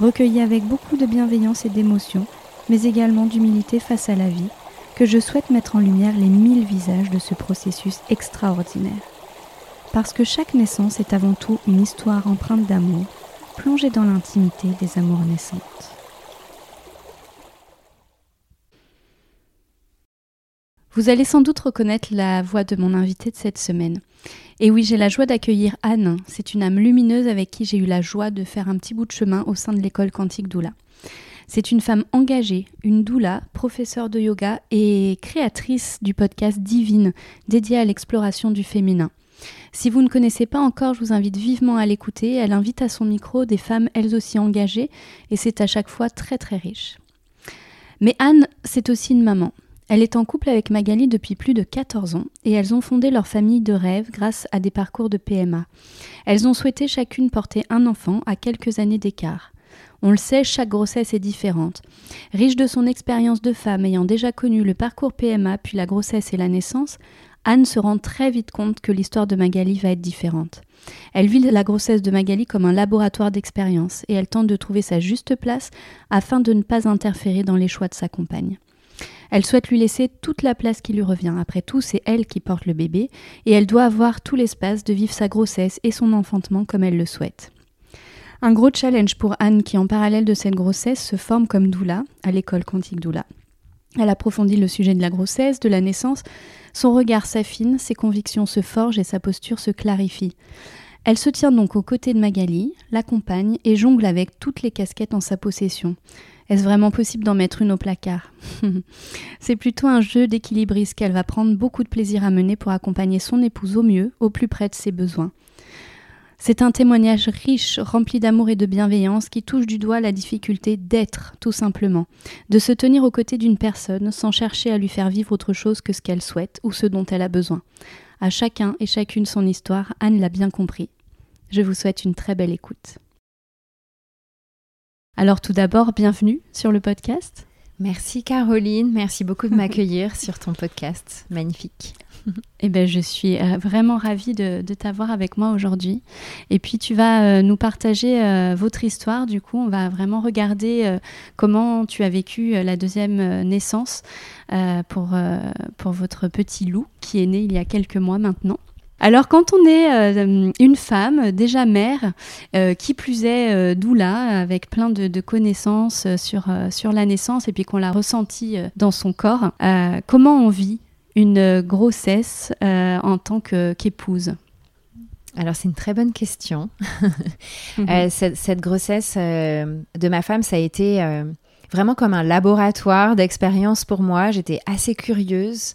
recueilli avec beaucoup de bienveillance et d'émotion, mais également d'humilité face à la vie, que je souhaite mettre en lumière les mille visages de ce processus extraordinaire. Parce que chaque naissance est avant tout une histoire empreinte d'amour, plongée dans l'intimité des amours naissantes. Vous allez sans doute reconnaître la voix de mon invité de cette semaine. Et oui, j'ai la joie d'accueillir Anne. C'est une âme lumineuse avec qui j'ai eu la joie de faire un petit bout de chemin au sein de l'école quantique Doula. C'est une femme engagée, une doula, professeure de yoga et créatrice du podcast Divine, dédié à l'exploration du féminin. Si vous ne connaissez pas encore, je vous invite vivement à l'écouter. Elle invite à son micro des femmes elles aussi engagées et c'est à chaque fois très très riche. Mais Anne, c'est aussi une maman. Elle est en couple avec Magali depuis plus de 14 ans et elles ont fondé leur famille de rêve grâce à des parcours de PMA. Elles ont souhaité chacune porter un enfant à quelques années d'écart. On le sait, chaque grossesse est différente. Riche de son expérience de femme ayant déjà connu le parcours PMA puis la grossesse et la naissance, Anne se rend très vite compte que l'histoire de Magali va être différente. Elle vit la grossesse de Magali comme un laboratoire d'expérience et elle tente de trouver sa juste place afin de ne pas interférer dans les choix de sa compagne. Elle souhaite lui laisser toute la place qui lui revient. Après tout, c'est elle qui porte le bébé et elle doit avoir tout l'espace de vivre sa grossesse et son enfantement comme elle le souhaite. Un gros challenge pour Anne qui, en parallèle de cette grossesse, se forme comme doula à l'école quantique doula. Elle approfondit le sujet de la grossesse, de la naissance, son regard s'affine, ses convictions se forgent et sa posture se clarifie. Elle se tient donc aux côtés de Magali, l'accompagne et jongle avec toutes les casquettes en sa possession. Est-ce vraiment possible d'en mettre une au placard C'est plutôt un jeu d'équilibriste qu'elle va prendre beaucoup de plaisir à mener pour accompagner son épouse au mieux, au plus près de ses besoins. C'est un témoignage riche, rempli d'amour et de bienveillance qui touche du doigt la difficulté d'être, tout simplement, de se tenir aux côtés d'une personne sans chercher à lui faire vivre autre chose que ce qu'elle souhaite ou ce dont elle a besoin. À chacun et chacune son histoire, Anne l'a bien compris. Je vous souhaite une très belle écoute. Alors tout d'abord, bienvenue sur le podcast. Merci Caroline, merci beaucoup de m'accueillir sur ton podcast. Magnifique. Eh ben, je suis euh, vraiment ravie de, t'avoir avec moi aujourd'hui. Et puis, tu vas euh, nous partager euh, votre histoire. Du coup, on va vraiment regarder comment tu as vécu la deuxième naissance pour, pour votre petit loup qui est né il y a quelques mois maintenant. Alors quand on est euh, une femme, déjà mère, euh, qui plus est euh, doula, avec plein de, connaissances sur, sur la naissance et puis qu'on l'a ressenti dans son corps, comment on vit une grossesse en tant qu'épouse? Alors c'est une très bonne question. Mhm. cette, grossesse de ma femme, ça a été vraiment comme un laboratoire d'expérience pour moi. J'étais assez curieuse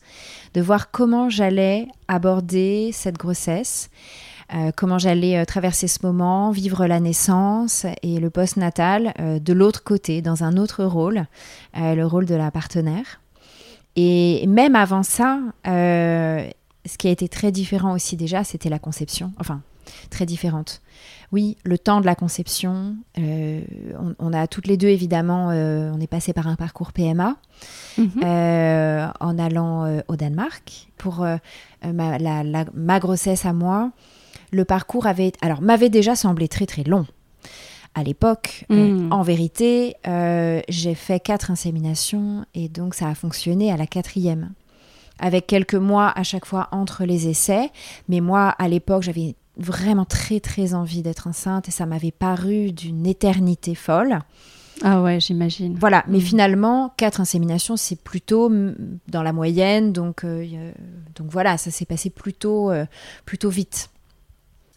de voir comment j'allais aborder cette grossesse. Euh, comment j'allais euh, traverser ce moment, vivre la naissance et le post-natal euh, de l'autre côté, dans un autre rôle, le rôle de la partenaire. Et même avant ça, ce qui a été très différent aussi déjà, c'était la conception. Enfin, très différente. Oui, le temps de la conception. Euh, on, a toutes les deux, évidemment, euh, on est passé par un parcours PMA mhm. euh, en allant au Danemark. Pour ma, grossesse à moi, le parcours avait, alors, m'avait déjà semblé très très long. À l'époque, mhm. en vérité, j'ai fait quatre inséminations et donc ça a fonctionné à la quatrième avec quelques mois à chaque fois entre les essais. Mais moi, à l'époque, j'avais vraiment très très envie d'être enceinte et ça m'avait paru d'une éternité folle. Ah ouais, j'imagine. Voilà, mais mm. finalement, quatre inséminations, c'est plutôt dans la moyenne, donc, donc voilà, ça s'est passé plutôt, plutôt vite.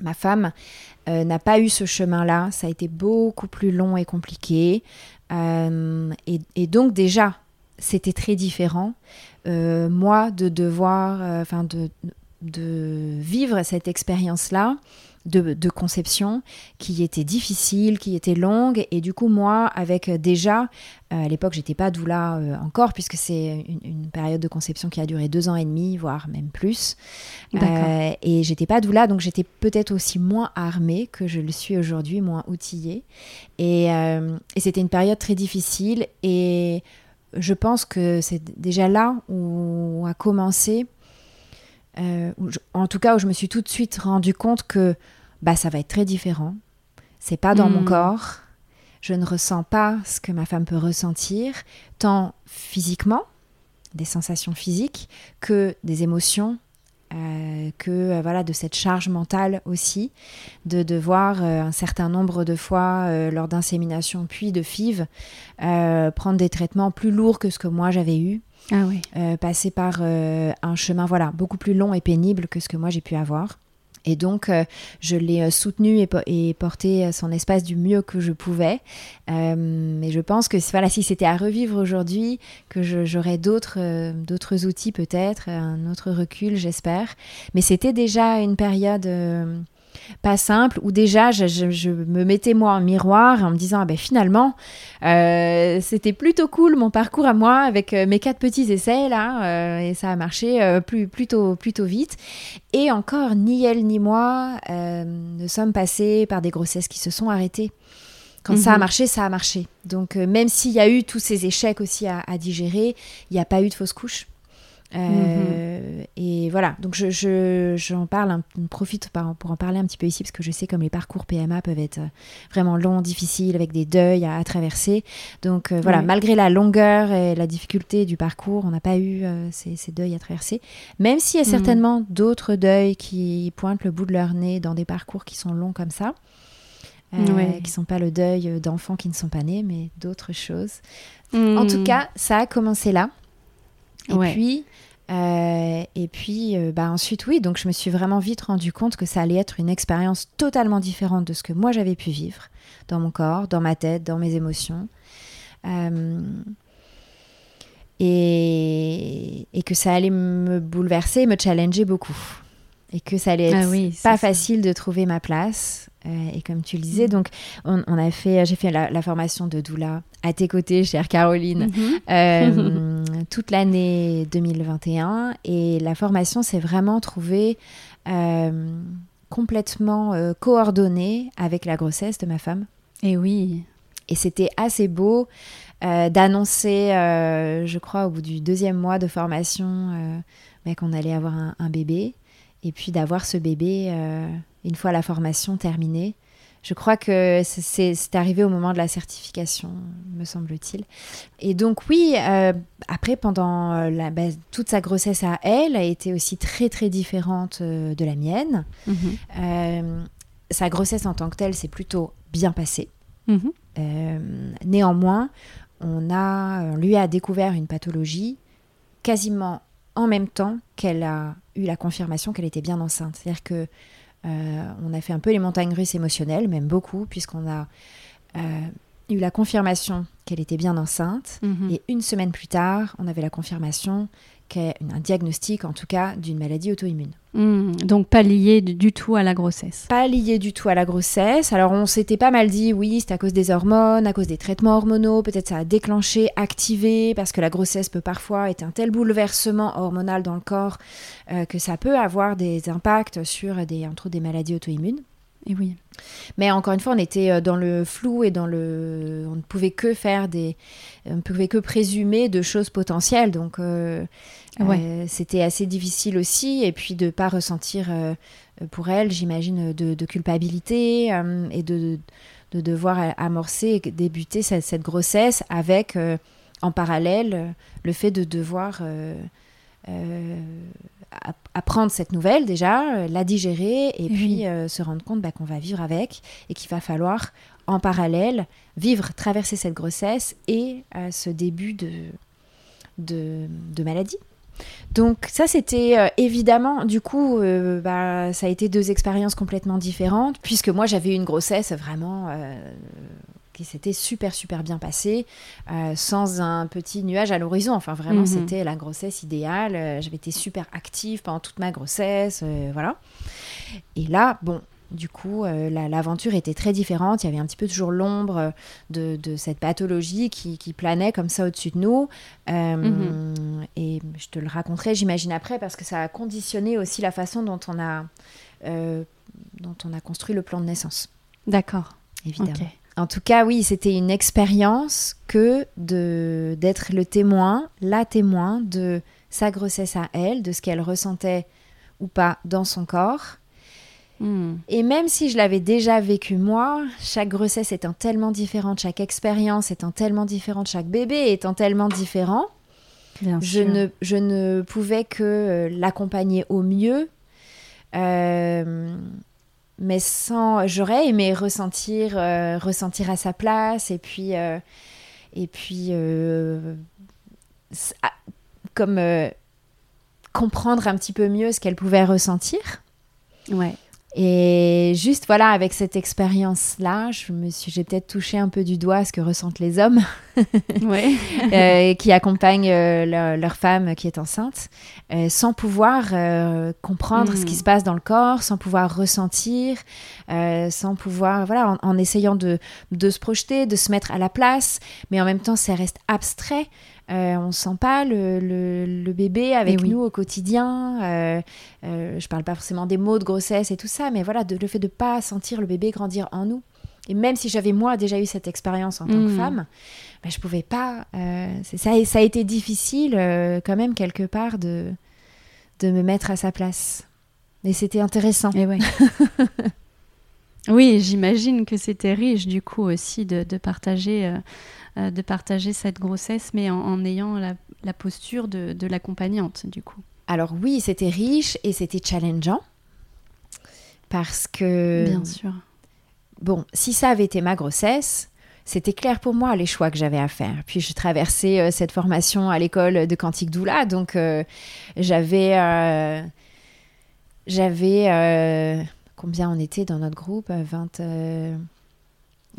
Ma femme n'a pas eu ce chemin-là, ça a été beaucoup plus long et compliqué. Et, et, donc déjà, c'était très différent. moi, de devoir, enfin de, de vivre cette expérience-là de, conception qui était difficile, qui était longue. Et du coup, moi, avec déjà, euh, à l'époque, j'étais pas doula euh, encore, puisque c'est une, période de conception qui a duré deux ans et demi, voire même plus. Euh, et j'étais pas doula, donc j'étais peut-être aussi moins armée que je le suis aujourd'hui, moins outillée. Et, et c'était une période très difficile. Et je pense que c'est déjà là où a commencé euh, en tout cas où je me suis tout de suite rendu compte que bah ça va être très différent. C'est pas dans mon hmm. corps. Je ne ressens pas ce que ma femme peut ressentir, tant physiquement, des sensations physiques, que des émotions, euh, que euh, voilà de cette charge mentale aussi, de devoir un certain nombre de fois lors d'insémination puis de FIV prendre des traitements plus lourds que ce que moi j'avais eu ah oui. Euh, passer par euh, un chemin voilà beaucoup plus long et pénible que ce que moi j'ai pu avoir. Et donc, euh, je l'ai soutenu et, porté son espace du mieux que je pouvais. mais je pense que voilà, si c'était à revivre aujourd'hui, que j'aurais d'autres d'autres outils peut-être, un autre recul, j'espère. Mais c'était déjà une période pas simple, où déjà je, me mettais moi en miroir en me disant, ah ben finalement, euh, c'était plutôt cool mon parcours à moi avec euh, mes quatre petits essais là, euh, et ça a marché plus, plutôt, plutôt vite. Et encore, ni elle ni moi ne sommes passés par des grossesses qui se sont arrêtées. Quand ça a mhm. marché, ça a marché. Donc même s'il y a eu tous ces échecs aussi à, à digérer, il n'y a pas eu de fausse couche. Euh, et voilà, donc j'en je, j'en parle, profite pour en parler un petit peu ici, parce que je sais comme les parcours PMA peuvent être vraiment longs, difficiles, avec des deuils à, traverser. Donc euh, voilà, malgré la longueur et la difficulté du parcours, on n'a pas eu euh, ces, ces, deuils à traverser. Même s'il y a mhm. certainement d'autres deuils qui pointent le bout de leur nez dans des parcours qui sont longs comme ça. qui qui sont pas le deuil d'enfants qui ne sont pas nés, mais d'autres choses. En tout mhm. cas, ça a commencé là. Et puis, euh, et puis euh, bah, ensuite, oui, donc je me suis vraiment vite rendu compte que ça allait être une expérience totalement différente de ce que moi j'avais pu vivre dans mon corps, dans ma tête, dans mes émotions. Euh, et, et, que ça allait me bouleverser, me challenger beaucoup. Et que ça allait ah être pas facile de trouver ma place. et comme tu le disais, mm. donc on, a fait, j'ai fait la, la, formation de doula à tes côtés, chère Caroline, mhm. euh, toute l'année 2021. Et la formation s'est vraiment trouvée euh, complètement euh, coordonnée avec la grossesse de ma femme. Et oui. Et c'était assez beau d'annoncer, je crois, au bout du deuxième mois de formation, bah, qu'on allait avoir un, un, bébé. Et puis d'avoir ce bébé, une fois la formation terminée, je crois que c'est arrivé au moment de la certification, me semble-t-il. Et donc oui, euh, après, pendant euh, la, bah, toute sa grossesse à elle, a été aussi très très différente euh, de la mienne. Mhm. sa grossesse en tant que telle s'est plutôt bien passée. Mhm. néanmoins, on, a, on lui a découvert une pathologie quasiment en même temps qu'elle a eu la confirmation qu'elle était bien enceinte. C'est-à-dire que on a fait un peu les montagnes russes émotionnelles, même beaucoup, puisqu'on a euh, eu la confirmation qu'elle était bien enceinte. Mhm. Et une semaine plus tard, on avait la confirmation un diagnostic en tout cas d'une maladie auto-immune. Hmm, donc pas lié du tout à la grossesse. Pas lié du tout à la grossesse. Alors on s'était pas mal dit oui c'est à cause des hormones, à cause des traitements hormonaux, peut-être ça a déclenché, activé, parce que la grossesse peut parfois être un tel bouleversement hormonal dans le corps euh, que ça peut avoir des impacts sur des, entre des maladies auto-immunes. Et oui. Mais encore une fois, on était euh, dans le flou et dans le, on ne pouvait que faire des, on ne pouvait que présumer de choses potentielles. Donc, euh, euh, c'était assez difficile aussi. Et puis de pas ressentir pour elle, j'imagine, de, culpabilité et de, de, devoir amorcer et débuter cette, cette grossesse avec, en parallèle, le fait de devoir apprendre cette nouvelle déjà, la digérer et puis se rendre compte bah, qu'on va vivre avec et qu'il va falloir en parallèle vivre, traverser cette grossesse et ce début de, de maladie. Donc ça, c'était euh, évidemment, du coup, euh, bah, ça a été deux expériences complètement différentes, puisque moi, j'avais une grossesse vraiment euh, qui s'était super, super bien passée, sans un petit nuage à l'horizon. Enfin, vraiment, mhm. c'était la grossesse idéale. J'avais été super active pendant toute ma grossesse, voilà. Et là, bon, du coup, euh, l'aventure était très différente. Il y avait un petit peu toujours l'ombre de, cette pathologie qui, planait comme ça au-dessus de nous. Euh, mhm. Et je te le raconterai, j'imagine, après, parce que ça a conditionné aussi la façon dont on a, euh, dont on a construit le plan de naissance. D'accord. Évidemment. En tout cas, oui, c'était une expérience que d'être le témoin, la témoin de sa grossesse à elle, de ce qu'elle ressentait ou pas dans son corps Hmm. Et même si je l'avais déjà vécu moi, chaque grossesse étant tellement différente, chaque expérience étant tellement différente, chaque bébé étant tellement différent, je, ne, je ne pouvais que euh, l'accompagner au mieux. Euh, mais sans, j'aurais aimé ressentir, euh, ressentir à sa place et puis, et puis comme comprendre un petit peu mieux ce qu'elle pouvait ressentir. Ouais. Et juste voilà, avec cette expérience-là, je me suis, j'ai peut-être touché un peu du doigt ce que ressentent les hommes, ouais. euh, qui accompagnent euh, leur, femme qui est enceinte, euh, sans pouvoir comprendre ce qui hmm. se passe dans le corps, sans pouvoir ressentir, sans pouvoir, voilà, en, en essayant de, de, se projeter, de se mettre à la place, mais en même temps, ça reste abstrait. Euh, on sent pas le, bébé avec eh nous au quotidien. Euh, euh, je parle pas forcément des mots de grossesse et tout ça, mais voilà, le fait de pas sentir le bébé grandir en nous. Et même si j'avais moi déjà eu cette expérience en tant que hmm. femme, ben, je pouvais pas. ça, ça a été difficile quand même quelque part de, de me mettre à sa place. Et c'était intéressant. Et eh oui, j'imagine que c'était riche du coup aussi de, de partager euh, de partager cette grossesse, mais en, ayant la, posture de, l'accompagnante, du coup. Alors oui, c'était riche et c'était challengeant. Parce que... Bien sûr. Bon, si ça avait été ma grossesse, c'était clair pour moi les choix que j'avais à faire. Puis j'ai traversé euh, cette formation à l'école de Cantique Doula, donc euh, j'avais... j'avais... combien on était dans notre groupe 20...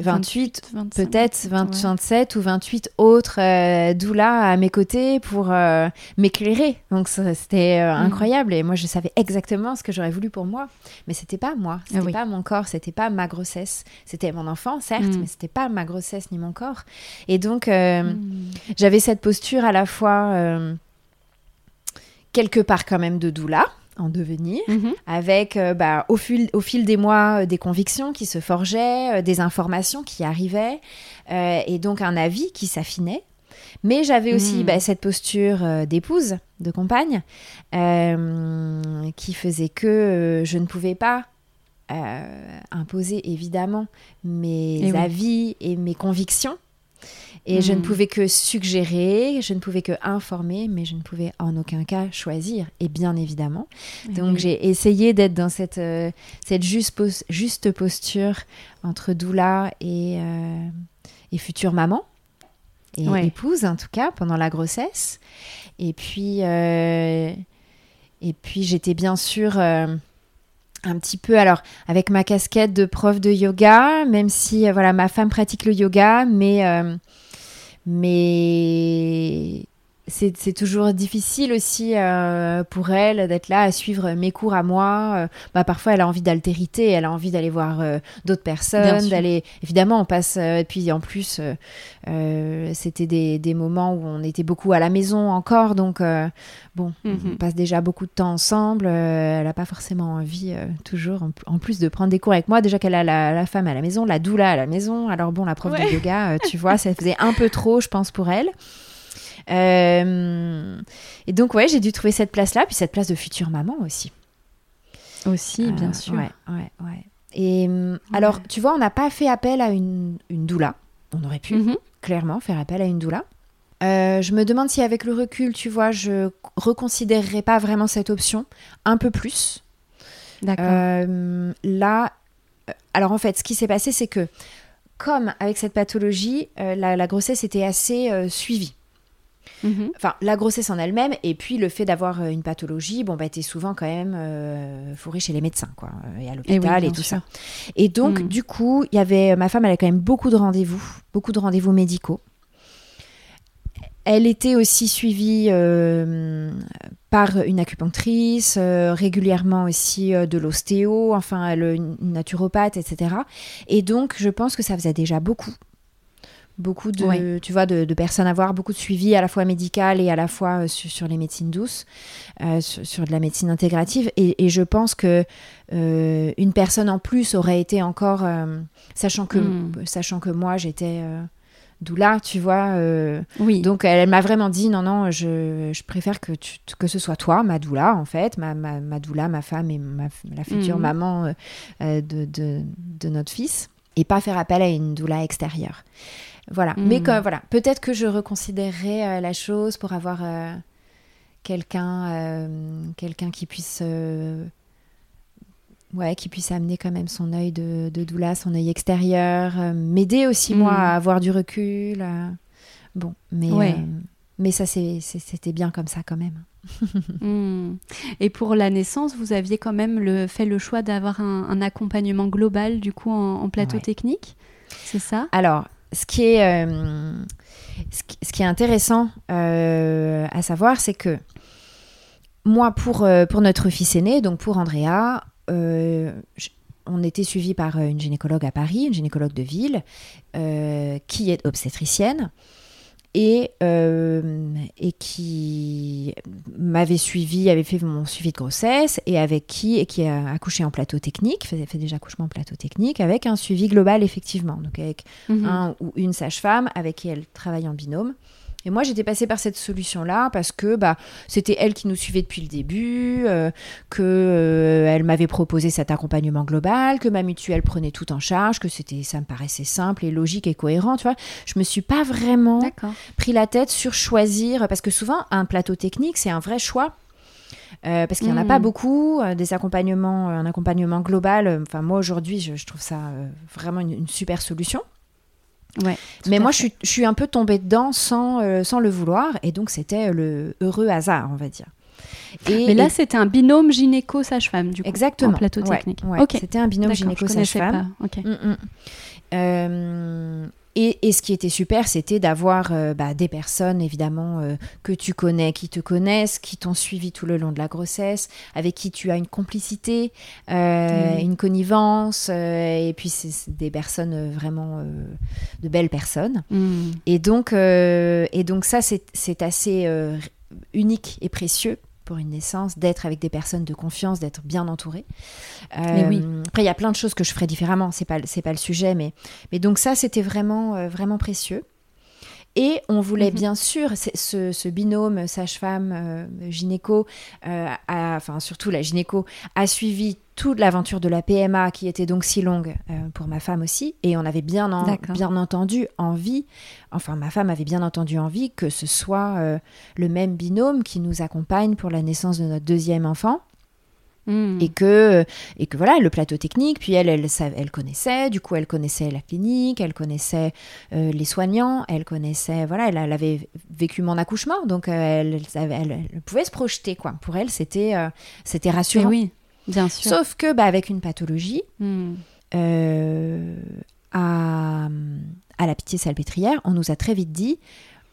28, peut-être 27 ou 28 autres euh, doulas à mes côtés pour euh, m'éclairer. Donc c'était euh, mm. incroyable et moi je savais exactement ce que j'aurais voulu pour moi, mais c'était pas moi, c'était ah pas mon corps, c'était pas ma grossesse, c'était mon enfant certes, mm. mais c'était pas ma grossesse ni mon corps. Et donc mm. j'avais cette posture à la fois quelque part quand même de doula en devenir, mhm. avec euh, bah, au, fil, au fil des mois euh, des convictions qui se forgeaient, euh, des informations qui arrivaient, et donc un avis qui s'affinait. Mais j'avais aussi mhm. bah, cette posture d'épouse, de compagne, qui faisait que je ne pouvais pas imposer évidemment mes avis et mes convictions et je ne hmm. pouvais que suggérer, je ne pouvais que informer, mais je ne pouvais en aucun cas choisir, et bien évidemment. Eh Donc j'ai essayé d'être dans cette, euh, cette juste, juste, posture entre doula et, euh, et future maman, et épouse en tout cas, pendant la grossesse. Et puis, euh, et puis j'étais bien sûr un petit peu alors avec ma casquette de prof de yoga même si voilà ma femme pratique le yoga mais mais c'est toujours difficile aussi euh, pour elle d'être là à suivre mes cours à moi. Euh, bah, parfois, elle a envie d'altérité, elle a envie d'aller voir euh, d'autres personnes, d'aller. Évidemment, on passe. et puis en plus, c'était des, des, moments où on était beaucoup à la maison encore, donc bon, on mhm. passe déjà beaucoup de temps ensemble. elle n'a pas forcément envie toujours, en, plus de prendre des cours avec moi. Déjà qu'elle a la, femme à la maison, la doula à la maison. Alors bon, la prof de yoga, tu vois, ça faisait un peu trop, je pense, pour elle. Euh, et donc, ouais, j'ai dû trouver cette place-là, puis cette place de future maman aussi. Aussi, bien euh, sûr. Ouais, ouais, ouais. Et alors, tu vois, on n'a pas fait appel à une, une doula. On aurait pu, mhm. clairement, faire appel à une doula. je me demande si avec le recul, tu vois, je reconsidérerais pas vraiment cette option un peu plus. D'accord. là, alors en fait, ce qui s'est passé, c'est que comme avec cette pathologie, la, grossesse était assez suivie. Mhm. Enfin, la grossesse en elle-même, et puis le fait d'avoir euh, une pathologie, bon, bah, t'es souvent quand même euh, fourré chez les médecins, quoi, euh, et à l'hôpital et, tout ça. Et donc, mhm. du coup, il y avait, ma femme, elle a quand même beaucoup de rendez-vous, beaucoup de rendez-vous médicaux. Elle était aussi suivie par une acupunctrice, régulièrement aussi de l'ostéo, enfin une naturopathe, etc. Et donc, je pense que ça faisait déjà beaucoup beaucoup de, tu vois, de, personnes à voir, beaucoup de suivi à la fois médical et à la fois euh, sur, les médecines douces, euh, sur, de la médecine intégrative. Et, je pense que euh, une personne en plus aurait été encore, sachant que, hmm. sachant que moi j'étais doula, tu vois. oui. Donc elle, m'a vraiment dit non non, je, préfère que que ce soit toi, ma doula en fait, ma, ma, doula, ma femme et la future hmm. maman de, de, de notre fils, et pas faire appel à une doula extérieure. Voilà. Mais hmm. voilà, peut-être que je reconsidérerais euh, la chose pour avoir euh, quelqu'un, euh, quelqu'un qui puisse, ouais, qui puisse amener quand même son œil de, de doula, son œil extérieur, m'aider aussi moi hmm. à avoir du recul. bon, mais mais ça c'était bien comme ça quand même. Hmm. Et pour la naissance, vous aviez quand même le, fait le choix d'avoir un, accompagnement global du coup en, plateau technique, c'est ça? Alors, ce qui est, euh, ce, qui, est intéressant euh, à savoir, c'est que moi, pour, euh, pour notre fils aîné, donc pour Andrea, on était suivi par une gynécologue à Paris, une gynécologue de ville, qui est obstétricienne et, euh, et qui m'avait suivi, avait fait mon suivi de grossesse et avec qui et qui a accouché en plateau technique, fait, fait déjà accouchement en plateau technique avec un suivi global effectivement, donc avec mhm. un ou une sage-femme avec qui elle travaille en binôme. Et moi, j'étais passée par cette solution-là parce que bah, c'était elle qui nous suivait depuis le début, euh, que euh, elle m'avait proposé cet accompagnement global, que ma mutuelle prenait tout en charge, que c'était, ça me paraissait simple et logique et cohérent. Tu vois, je me suis pas vraiment pris la tête sur choisir parce que souvent un plateau technique, c'est un vrai choix. Euh, parce qu'il n'y en a pas hmm. beaucoup, des accompagnements, un accompagnement global. Enfin, moi aujourd'hui, je, trouve ça vraiment une super solution. Mais moi, je suis, un peu tombée dedans sans, euh, sans le vouloir, et donc c'était le heureux hasard, on va dire. Et, Mais là, c'était un binôme gynéco-sage-femme, du coup, Exactement. en plateau technique. C'était un binôme gynéco-sage-femme. Mm, mm. Euh, et, ce qui était super, c'était d'avoir euh, bah, des personnes, évidemment, euh, que tu connais, qui te connaissent, qui t'ont suivi tout le long de la grossesse, avec qui tu as une complicité, euh, une connivence, et puis c'est des personnes vraiment de belles personnes. Mm. Et, donc, et donc ça, c'est assez unique et précieux pour une naissance, d'être avec des personnes de confiance, d'être bien entouré. Euh, après, il y a plein de choses que je ferais différemment, c'est pas pas le sujet, mais mais donc ça c'était vraiment euh, vraiment précieux. Et on voulait mhm. bien sûr, ce, ce binôme sage-femme, euh, gynéco, enfin surtout la gynéco, a suivi toute l'aventure de la PMA qui était donc si longue euh, pour ma femme aussi. Et on avait bien, bien entendu envie, enfin ma femme avait bien entendu envie que ce soit euh, le même binôme qui nous accompagne pour la naissance de notre deuxième enfant. Hmm. Et que, et que voilà, le plateau technique, puis elle, elle, elle, connaissait, du coup, elle connaissait la clinique, elle connaissait euh, les soignants, elle connaissait, voilà, elle, avait vécu mon accouchement, donc elle, elle, pouvait se projeter, quoi. Pour elle, c'était c'était rassurant. oui. Bien sûr. Sauf que bah, avec une pathologie, hmm. euh, à, la pitié salpêtrière, on nous a très vite dit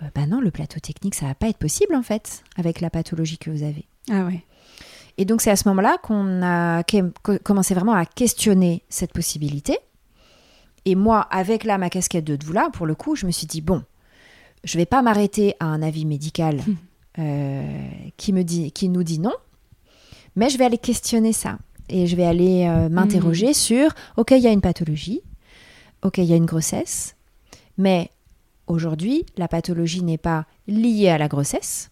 euh, bah non, le plateau technique, ça va pas être possible en fait, avec la pathologie que vous avez. Ah ouais. Et donc c'est à ce moment-là qu'on a commencé vraiment à questionner cette possibilité. Et moi, avec là ma casquette de doula, pour le coup, je me suis dit bon, je vais pas m'arrêter à un avis médical euh, qui me dit, qui nous dit non. Mais je vais aller questionner ça. Et je vais aller euh, m'interroger hmm. sur, OK, il y a une pathologie, OK, il y a une grossesse, mais aujourd'hui, la pathologie n'est pas liée à la grossesse.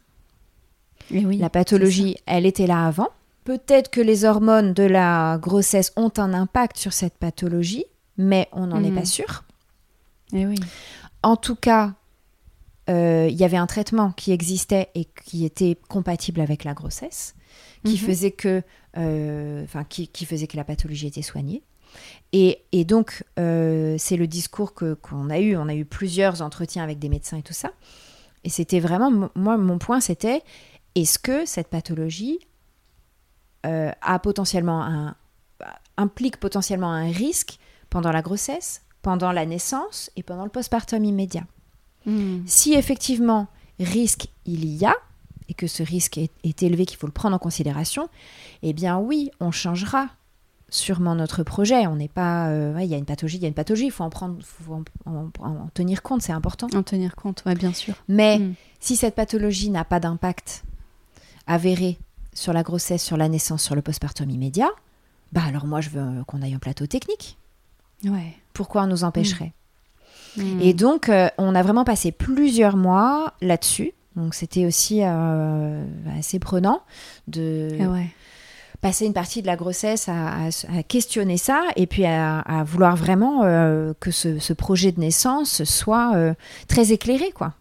Oui, la pathologie, elle était là avant. Peut-être que les hormones de la grossesse ont un impact sur cette pathologie, mais on n'en est hmm. pas sûr. Et oui. En tout cas, il y avait un traitement qui existait et qui était compatible avec la grossesse, qui Mhm. faisait que, enfin, qui, qui faisait que la pathologie était soignée. Et, et donc, euh, c'est le discours que qu'on a eu. On a eu plusieurs entretiens avec des médecins et tout ça. Et c'était vraiment, mo- moi, mon point, c'était est-ce que cette pathologie euh, a potentiellement un, implique potentiellement un risque pendant la grossesse, pendant la naissance et pendant le postpartum immédiat? Mm. Si effectivement risque il y a, et que ce risque est, est élevé, qu'il faut le prendre en considération, eh bien oui, on changera sûrement notre projet. On n'est pas... euh, ouais, Il y a une pathologie, il y a une pathologie, il faut en, prendre, faut en, en- en tenir compte, c'est important. En tenir compte, ouais, bien sûr. Mais Mm. si cette pathologie n'a pas d'impact avéré sur la grossesse, sur la naissance, sur le postpartum immédiat, bah alors moi je veux euh, qu'on aille en plateau technique. Ouais. Pourquoi on nous empêcherait? Mm. Et donc, euh, on a vraiment passé plusieurs mois là-dessus. Donc, c'était aussi euh, assez prenant de Ah ouais. passer une partie de la grossesse à, à- à questionner ça et puis à, à vouloir vraiment euh, que ce, ce projet de naissance soit très éclairé, quoi.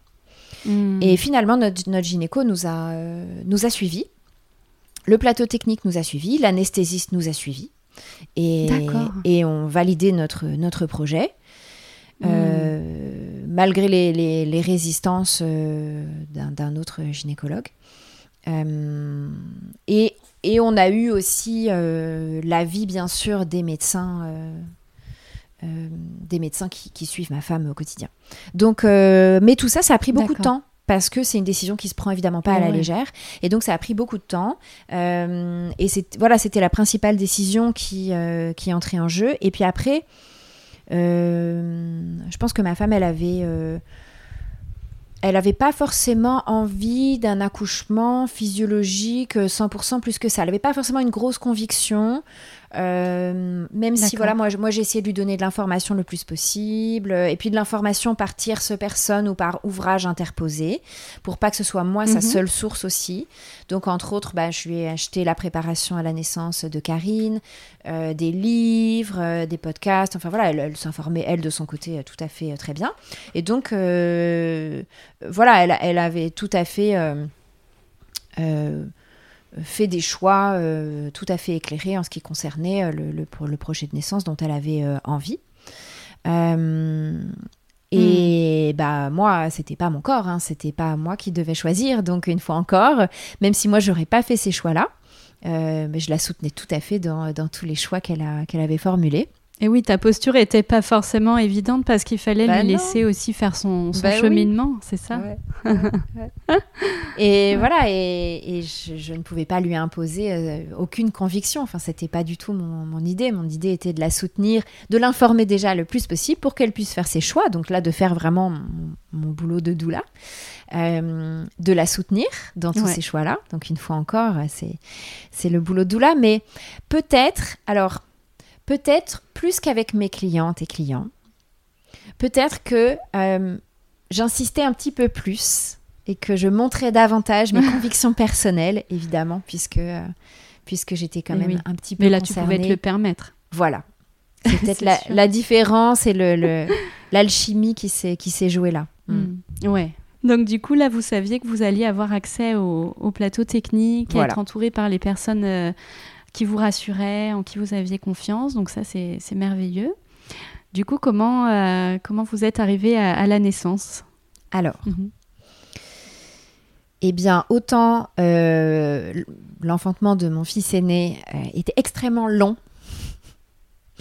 Et finalement, notre, notre gynéco nous a, euh, nous a suivis. Le plateau technique nous a suivis, l'anesthésiste nous a suivis. Et, D'accord. et ont validé notre, notre projet. Euh, malgré les, les- les résistances euh, d'un autre gynécologue. Euh, et, et on a eu aussi l'avis, bien sûr, des médecins, des médecins qui, qui suivent ma femme au quotidien. Donc, euh, mais tout ça, ça a pris beaucoup de temps. Parce que c'est une décision qui se prend évidemment pas à la légère, et donc ça a pris beaucoup de temps. Euh, et c'est voilà, c'était la principale décision qui euh, qui est entrée en jeu. Et puis après, euh, je pense que ma femme, elle avait, euh, elle avait pas forcément envie d'un accouchement physiologique euh, 100% plus que ça. Elle avait pas forcément une grosse conviction. Euh, même si voilà moi j'ai essayé de lui donner de l'information le plus possible euh, et puis de l'information par tierce personne ou par ouvrage interposé pour pas que ce soit moi sa Mhm. seule source aussi. Donc entre autres bah, je lui ai acheté la préparation à la naissance de Karine euh, des livres euh, des podcasts enfin voilà elle, elle s'informait elle de son côté tout à fait très bien. Et donc voilà elle, elle avait tout à fait fait des choix euh, tout à fait éclairés en ce qui concernait euh, le, le, projet de naissance dont elle avait euh, envie. Et bah moi, c'était pas mon corps, hein, c'était pas moi qui devais choisir. Donc une fois encore, même si moi j'aurais pas fait ces choix-là, euh, mais je la soutenais tout à fait dans, dans tous les choix qu'elle avait formulés. Et oui, ta posture était pas forcément évidente parce qu'il fallait Bah lui non. laisser aussi faire son, son Bah oui. cheminement, c'est ça et voilà, et, et je, je ne pouvais pas lui imposer euh, aucune conviction. Enfin, c'était pas du tout mon, mon idée. Mon idée était de la soutenir, de l'informer déjà le plus possible pour qu'elle puisse faire ses choix. Donc là, de faire vraiment mon, mon boulot de doula, euh, de la soutenir dans tous ces choix-là. Donc une fois encore, c'est c'est le boulot de doula, mais peut-être, alors peut-être plus qu'avec mes clientes et clients, peut-être que euh, j'insistais un petit peu plus et que je montrais davantage mes convictions personnelles, évidemment, puisque, euh, puisque j'étais quand même oui. un petit peu Mais là, tu pouvais te le permettre. Voilà. C'est peut-être la, différence et le- le- l'alchimie qui s'est qui s'est jouée là. Mm. Mm. Ouais. Donc du coup, là, vous saviez que vous alliez avoir accès au, au plateau technique, Voilà. être entouré par les personnes euh, qui vous rassuraient, en qui vous aviez confiance. Donc ça, c'est merveilleux. Du coup, comment, euh, comment vous êtes arrivé à, à la naissance? Alors, Mhm. eh bien, autant euh, l'enfantement de mon fils aîné euh, était extrêmement long,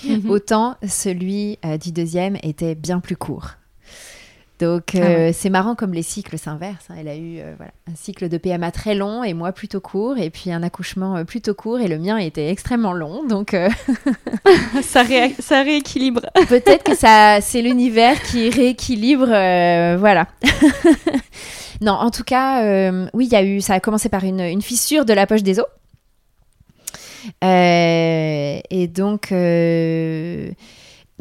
Mhm. autant celui du deuxième était bien plus court. Donc Ah euh, c'est marrant comme les cycles s'inversent. hein. Elle a eu euh, voilà, un cycle de PMA très long et moi plutôt court, et puis un accouchement euh, plutôt court et le mien était extrêmement long. Donc euh, ça, ré- ça rééquilibre. peut-être que ça c'est l'univers qui rééquilibre. voilà. non, en tout cas, oui, il y a eu. Ça a commencé par une, une fissure de la poche des os. Et donc,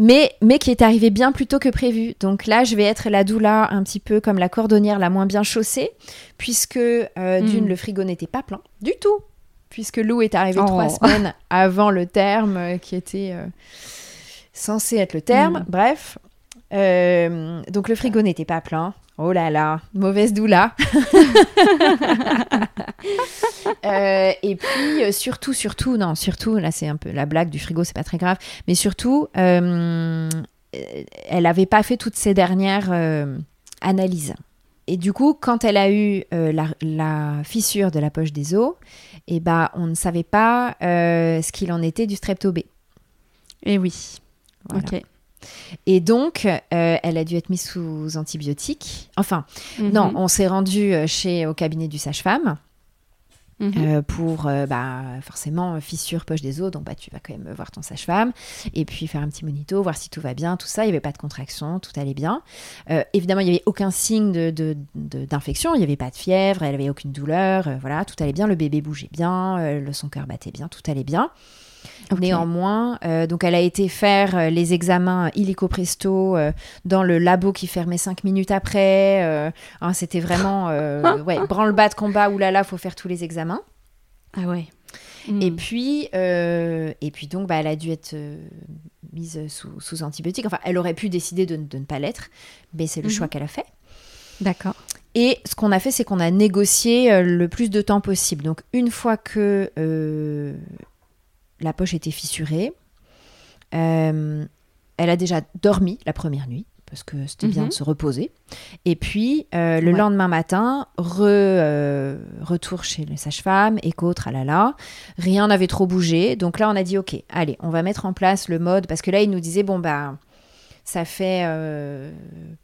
mais, mais qui est arrivé bien plus tôt que prévu. Donc là, je vais être la doula un petit peu comme la cordonnière la moins bien chaussée, puisque euh, d'une, Mm. le frigo n'était pas plein du tout, puisque Lou est arrivé Oh. trois semaines avant le terme euh, qui était euh, censé être le terme. Mm. Bref. donc le frigo n'était pas plein. Oh là là, mauvaise doula. Euh, et puis euh, surtout, surtout, non, surtout, là c'est un peu la blague du frigo, c'est pas très grave, mais surtout, euh, elle n'avait pas fait toutes ses dernières analyses. Et du coup, quand elle a eu la, fissure de la poche des os, et eh ben, on ne savait pas ce qu'il en était du strepto B. Et eh oui. Ok. Et donc, euh, elle a dû être mise sous antibiotiques. Enfin, mhm. non, on s'est rendu euh, chez au cabinet du sage-femme. Mhm. Euh, pour bah, forcément fissure poche des os donc bah, tu vas quand même voir ton sage-femme et puis faire un petit monito voir si tout va bien tout ça il n'y avait pas de contraction tout allait bien évidemment il n'y avait aucun signe d'infection de, il n'y avait pas de fièvre elle avait aucune douleur voilà tout allait bien le bébé bougeait bien le, son cœur battait bien tout allait bien Néanmoins, euh, donc elle a été faire euh, les examens illico presto euh, dans le labo qui fermait cinq minutes après. Hein, c'était vraiment ouais, branle-bas de combat, oulala, faut faire tous les examens. Ah ouais. Et hmm. puis, et puis donc, bah, elle a dû être mise sous, sous, antibiotiques. Enfin, elle aurait pu décider de, ne pas l'être, mais c'est le mhm. choix qu'elle a fait. D'accord. Et ce qu'on a fait, c'est qu'on a négocié le plus de temps possible. Donc, une fois que la poche était fissurée. Euh, elle a déjà dormi la première nuit parce que c'était bien mhm. de se reposer. Et puis, euh, le lendemain matin, euh, retour chez le sage-femme, écho, tralala. Rien n'avait trop bougé. Donc là, on a dit, OK, allez, on va mettre en place le mode. Parce que là, il nous disait, bon, bah, ça fait...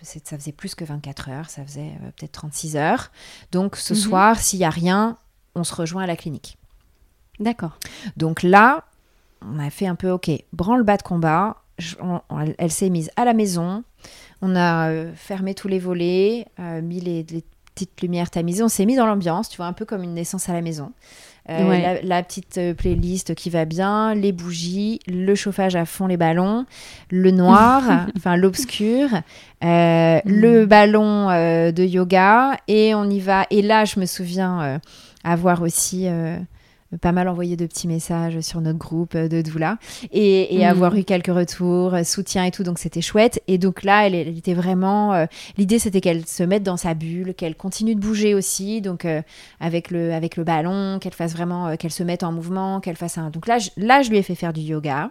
ça faisait plus que 24 heures, ça faisait peut-être 36 heures. Donc, ce mhm. soir, s'il n'y a rien, on se rejoint à la clinique. D'accord. Donc là, on a fait un peu, ok, branle-bas de combat. elle s'est mise à la maison. On a euh, fermé tous les volets, euh, mis les, petites lumières tamisées. On s'est mis dans l'ambiance, tu vois, un peu comme une naissance à la maison. Euh, la, petite playlist qui va bien, les bougies, le chauffage à fond, les ballons, le noir, enfin l'obscur, le mm. ballon de yoga, et on y va. Et là, je me souviens avoir aussi pas mal envoyé de petits messages sur notre groupe de doula et, mm. avoir eu quelques retours, euh, soutien et tout, donc c'était chouette. Et donc là, elle, était vraiment. Euh, l'idée, c'était qu'elle se mette dans sa bulle, qu'elle continue de bouger aussi, donc euh, avec, le, avec le ballon, qu'elle fasse vraiment, qu'elle se mette en mouvement, qu'elle fasse un. Donc là, je, là, je lui ai fait faire du yoga.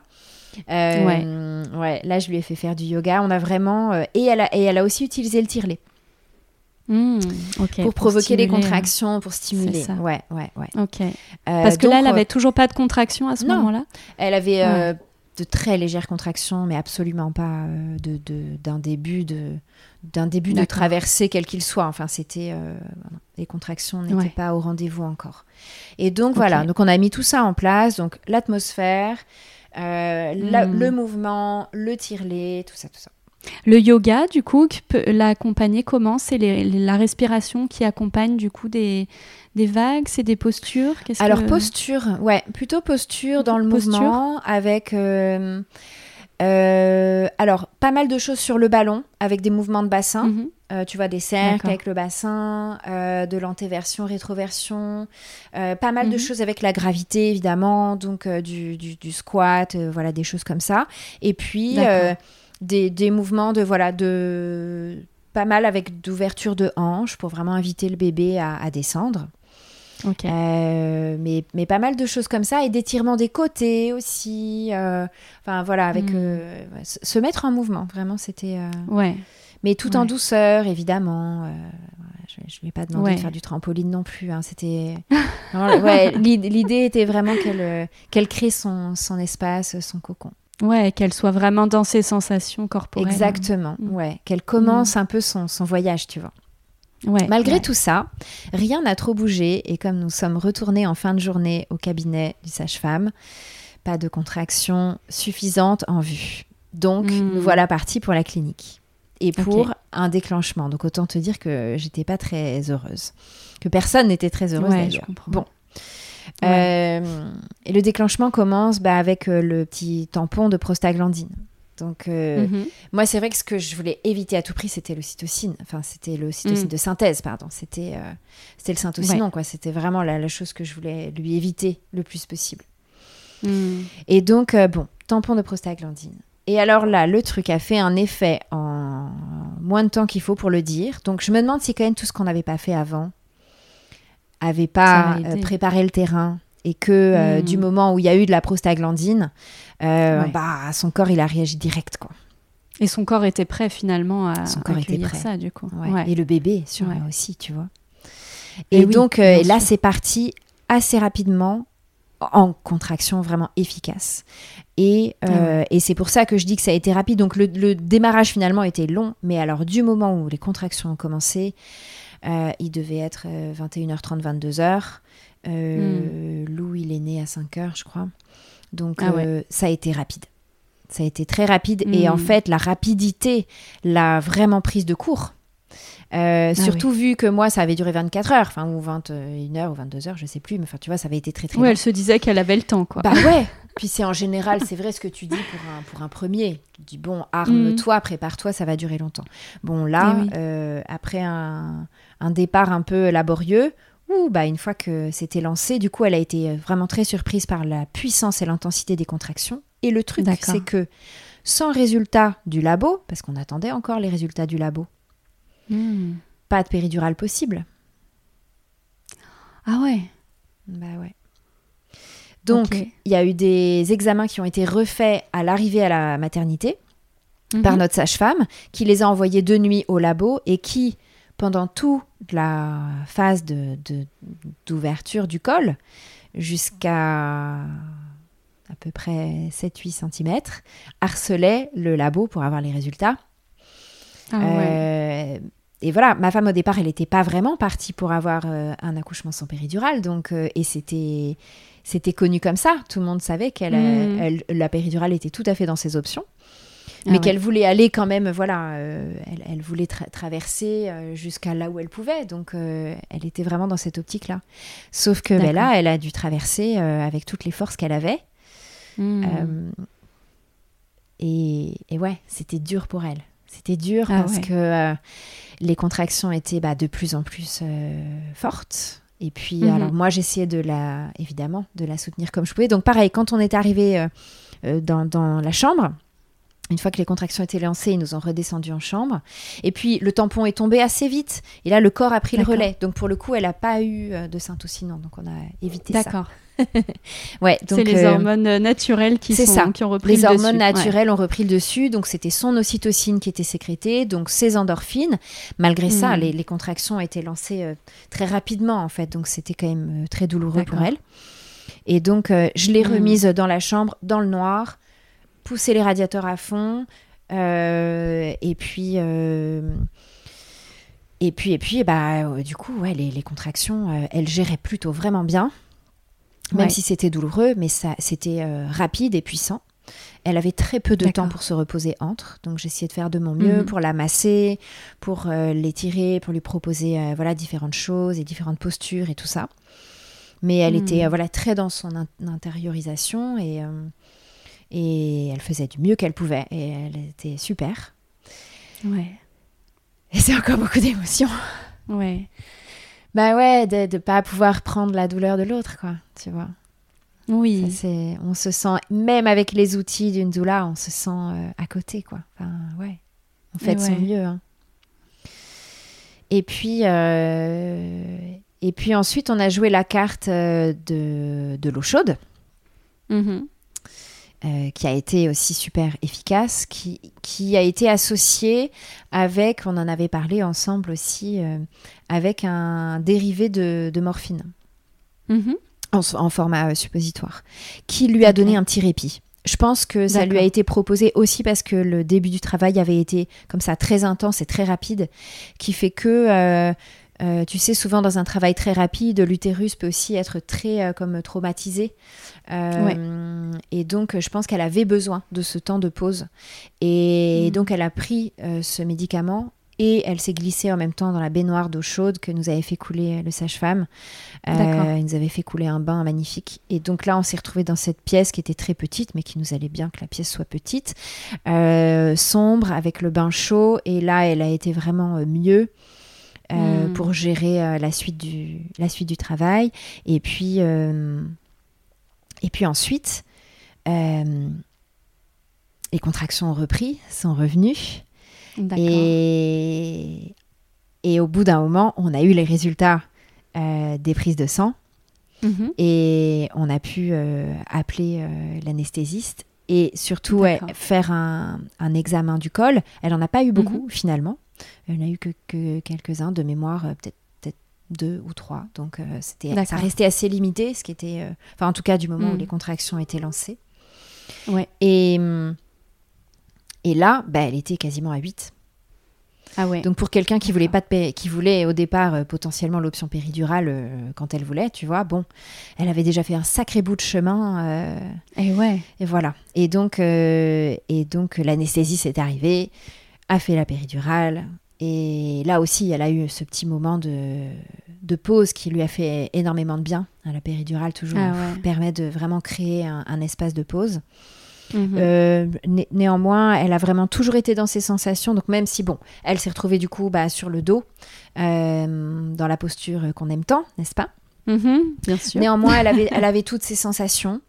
ouais. ouais. Là, je lui ai fait faire du yoga. On a vraiment. et, elle a, et elle a aussi utilisé le tirelet. Mmh, pour provoquer les contractions, pour stimuler. Ouais, ouais, ouais. Ok. Euh, Parce que là, elle avait toujours pas de contractions à ce moment-là? Elle avait euh, de très légères contractions, mais absolument pas euh, de d'un début de d'un début de traversée quel qu'il soit. Enfin, c'était les contractions n'étaient pas au rendez-vous encore. Et donc voilà. Donc on a mis tout ça en place. Donc l'atmosphère, mmh. le mouvement, le tirelet, tout ça, tout ça. Le yoga, du coup, l'accompagner comment C'est la respiration qui accompagne du coup des, des vagues C'est des postures Alors posture, ouais, plutôt posture dans le mouvement avec. Euh, euh, alors, pas mal de choses sur le ballon avec des mouvements de bassin. Mhm. Euh, tu vois, des cercles avec le bassin, de l'antéversion, rétroversion. pas mal de mhm. choses avec la gravité, évidemment. Donc, du, du, squat, voilà, des choses comme ça. Et puis, des, mouvements de voilà de pas mal avec d'ouverture de hanches pour vraiment inviter le bébé à, descendre. Euh, mais, mais pas mal de choses comme ça et d'étirement des côtés aussi. Euh, enfin voilà, avec hmm. euh, se mettre en mouvement, vraiment, c'était. ouais. Mais tout en douceur, évidemment. je ne lui ai pas demandé de faire du trampoline non plus. Hein, c'était. ouais, L'idée était vraiment qu'elle qu'elle crée son, son espace, son cocon. Ouais, qu'elle soit vraiment dans ses sensations corporelles. Exactement, mm. ouais. Qu'elle commence mm. un peu son, son, voyage, tu vois. Ouais, Malgré tout ça, rien n'a trop bougé et comme nous sommes retournés en fin de journée au cabinet du sage-femme, pas de contraction suffisante en vue. Donc, mm. nous voilà partis pour la clinique et pour un déclenchement. Donc, autant te dire que j'étais pas très heureuse, que personne n'était très heureuse ouais, je comprends. Bon, euh, et le déclenchement commence bah, avec euh, le petit tampon de prostaglandine. Donc, euh, mhm. moi, c'est vrai que ce que je voulais éviter à tout prix, c'était l'ocytocine. Enfin, c'était l'ocytocine mm. de synthèse, pardon. C'était c'était le syntocinon, quoi. C'était vraiment la, chose que je voulais lui éviter le plus possible. Mm. Et donc, bon, tampon de prostaglandine. Et alors là, le truc a fait un effet en moins de temps qu'il faut pour le dire. Donc je me demande si quand même tout ce qu'on n'avait pas fait avant avait pas euh, préparé le terrain et que euh, hmm. du moment où il y a eu de la prostaglandine, euh, bah, son corps il a réagi direct quoi. Et son corps était prêt finalement à son corps était prêt. ça du coup. Et le bébé aussi, tu vois. Et, donc là c'est parti assez rapidement en contraction vraiment efficace. Et, ah et c'est pour ça que je dis que ça a été rapide. Donc le, le, démarrage finalement était long, mais alors du moment où les contractions ont commencé, euh, il devait être 21h30, euh, 22h. Euh, hmm. Lou, il est né à 5h, je crois. Donc, ah ça a été rapide. Ça a été très rapide. Et en hmm. fait, la rapidité l'a vraiment prise de court. Ah surtout vu que moi, ça avait duré 24 heures, enfin, ou 21 h ou 22 heures, je sais plus, mais enfin, tu vois, ça avait été très très Oui, elle se disait qu'elle avait le temps, quoi. Bah ouais, puis c'est en général, c'est vrai ce que tu dis pour un, pour un premier. Tu dis, bon, arme-toi, hmm. prépare-toi, ça va durer longtemps. Bon, là, eh après un, un départ un peu laborieux. Ou bah, une fois que c'était lancé, du coup, elle a été vraiment très surprise par la puissance et l'intensité des contractions. Et le truc, c'est que sans résultat du labo, parce qu'on attendait encore les résultats du labo, hmm. pas de péridurale possible. Ah ouais Bah ouais. Donc, il y a eu des examens qui ont été refaits à l'arrivée à la maternité par mhm. notre sage-femme, qui les a envoyés de nuit au labo et qui, pendant toute la phase d'ouverture de, du col, jusqu'à à peu près 7-8 cm, harcelait le labo pour avoir les résultats. Ah euh, et voilà, ma femme au départ, elle n'était pas vraiment partie pour avoir euh, un accouchement sans péridurale, donc euh, et c'était c'était connu comme ça. Tout le monde savait qu'elle mmh. la péridurale était tout à fait dans ses options. Ah mais qu'elle voulait aller quand même, voilà, euh, elle, voulait traverser euh, jusqu'à là où elle pouvait. Donc, euh, elle était vraiment dans cette optique-là. Sauf que ben là, elle a dû traverser avec toutes les forces qu'elle avait. Hmm. Et, ouais, c'était dur pour elle. C'était dur ah parce que les contractions étaient bah, de plus en plus fortes. Et puis, mhm. alors moi, j'essayais de la, évidemment, de la soutenir comme je pouvais. Donc, pareil, quand on est arrivé dans, dans, la chambre, une fois que les contractions étaient lancées, ils nous ont redescendu en chambre. Et puis le tampon est tombé assez vite. Et là, le corps a pris le relais. Donc pour le coup, elle n'a pas eu euh, de syntocinon. Donc on a évité ça. D'accord. ouais, c'est les euh, hormones naturelles qui, sont, ça. qui ont repris les le dessus. Les hormones naturelles ont repris le dessus. Donc c'était son ocytocine qui était sécrétée, donc ses endorphines. Malgré ça, hmm. les, contractions ont été lancées euh, très rapidement en fait. Donc c'était quand même très douloureux pour elle. Et donc je l'ai hmm. remise dans la chambre, dans le noir pousser les radiateurs à fond. Euh, et puis. Euh, et puis, et puis, bah, euh, du coup, ouais, les, contractions, elle gérait plutôt vraiment bien, même si c'était douloureux, mais ça, c'était rapide et puissant. Elle avait très peu de temps pour se reposer entre, donc j'essayais de faire de mon mieux mhm. pour la masser, pour l'étirer, pour lui proposer voilà différentes choses et différentes postures et tout ça. Mais elle était mhm. voilà très dans son intériorisation et et elle faisait du mieux qu'elle pouvait. Et elle était super. Ouais. Et c'est encore beaucoup d'émotions. Ouais. Bah ouais, de ne pas pouvoir prendre la douleur de l'autre, quoi, tu vois. Oui. on se sent, même avec les outils d'une doula, on se sent euh, à côté, quoi. Enfin, ouais. On fait de son mieux. Hein. Et puis, euh, et puis ensuite, on a joué la carte euh, de, de l'eau chaude. Mm euh, qui a été aussi super efficace, qui, qui a été associé avec, on en avait parlé ensemble aussi, euh, avec un dérivé de, morphine mm-hmm. en, format euh, suppositoire, qui lui a donné un petit répit. Je pense que ça lui a été proposé aussi parce que le début du travail avait été comme ça très intense et très rapide, qui fait que euh, tu sais, souvent dans un travail très rapide, l'utérus peut aussi être très euh, comme traumatisé. Euh, et donc, je pense qu'elle avait besoin de ce temps de pause. Et, mm. donc, elle a pris ce médicament et elle s'est glissée en même temps dans la baignoire d'eau chaude que nous avait fait couler le sage-femme. il nous avait fait couler un bain magnifique. Et donc là, on s'est retrouvé dans cette pièce qui était très petite, mais qui nous allait bien que la pièce soit petite, sombre, avec le bain chaud. Et là, elle a été vraiment mieux. Euh, hmm. pour gérer euh, la, suite du, la suite du travail. Et puis, euh, et puis ensuite, les contractions ont repris, sont revenues. Et, et au bout d'un moment, on a eu les résultats des prises de sang. Mhm. Et on a pu appeler l'anesthésiste et surtout faire un, examen du col. Elle n'en a pas eu beaucoup mhm. finalement. Elle n'a eu que, que quelques-uns de mémoire, peut-être deux ou trois. Donc c'était ça restait assez limité, ce qui était, enfin en tout cas du moment où mhm. les contractions étaient lancées. Ouais. Et et là, bah, elle était quasiment à 8. Ah ouais. Donc pour quelqu'un qui voulait pas de qui voulait au départ euh, potentiellement l'option péridurale euh, quand elle voulait, tu vois, bon, elle avait déjà fait un sacré bout de chemin. Euh, et ouais. Et voilà. Et donc et donc l'anesthésie s'est arrivée, a fait la péridurale. Et là aussi, elle a eu ce petit moment de, de pause qui lui a fait énormément de bien. La péridurale toujours ah permet de vraiment créer un espace de pause. Mhm. Euh, néanmoins, elle a vraiment toujours été dans ses sensations. Donc même si, bon, elle s'est retrouvée du coup bah, sur le dos, euh, dans la posture qu'on aime tant, n'est-ce pas? Mhm, Bien sûr. Néanmoins, elle avait, elle avait toutes ses sensations.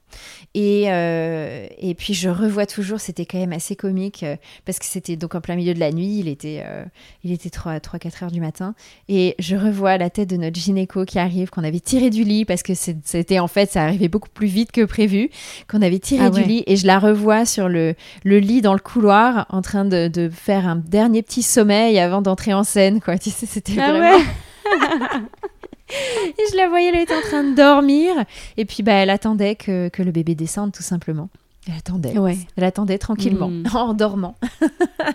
Et, euh, et puis je revois toujours, c'était quand même assez comique euh, parce que c'était donc en plein milieu de la nuit, il était, euh, il était 3-4 heures du matin. Et je revois la tête de notre gynéco qui arrive, qu'on avait tiré du lit parce que c'était en fait, ça arrivait beaucoup plus vite que prévu, qu'on avait tiré ah du lit. Et je la revois sur le, le lit dans le couloir en train de, de faire un dernier petit sommeil avant d'entrer en scène. Quoi. Tu sais, c'était ah vraiment. et je la voyais, elle était en train de dormir. Et puis, bah, elle attendait que, que le bébé descende, tout simplement. Elle attendait. Elle attendait tranquillement, hmm. en dormant.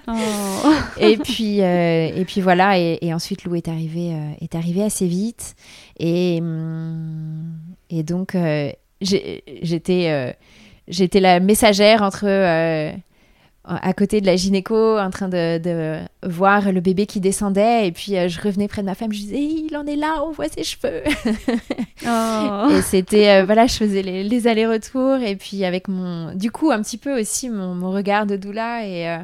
Oh. et, puis, euh, et puis voilà. Et, ensuite, Lou est arrivé, euh, est arrivé assez vite. Et, hum, et donc, euh, j'étais j'étais la messagère entre à côté de la gynéco en train de, voir le bébé qui descendait. Et puis euh, je revenais près de ma femme je disais il en est là on voit ses cheveux. Oh. et c'était euh, voilà je faisais les, allers-retours. Et puis avec mon du coup un petit peu aussi mon, regard de doula et, euh,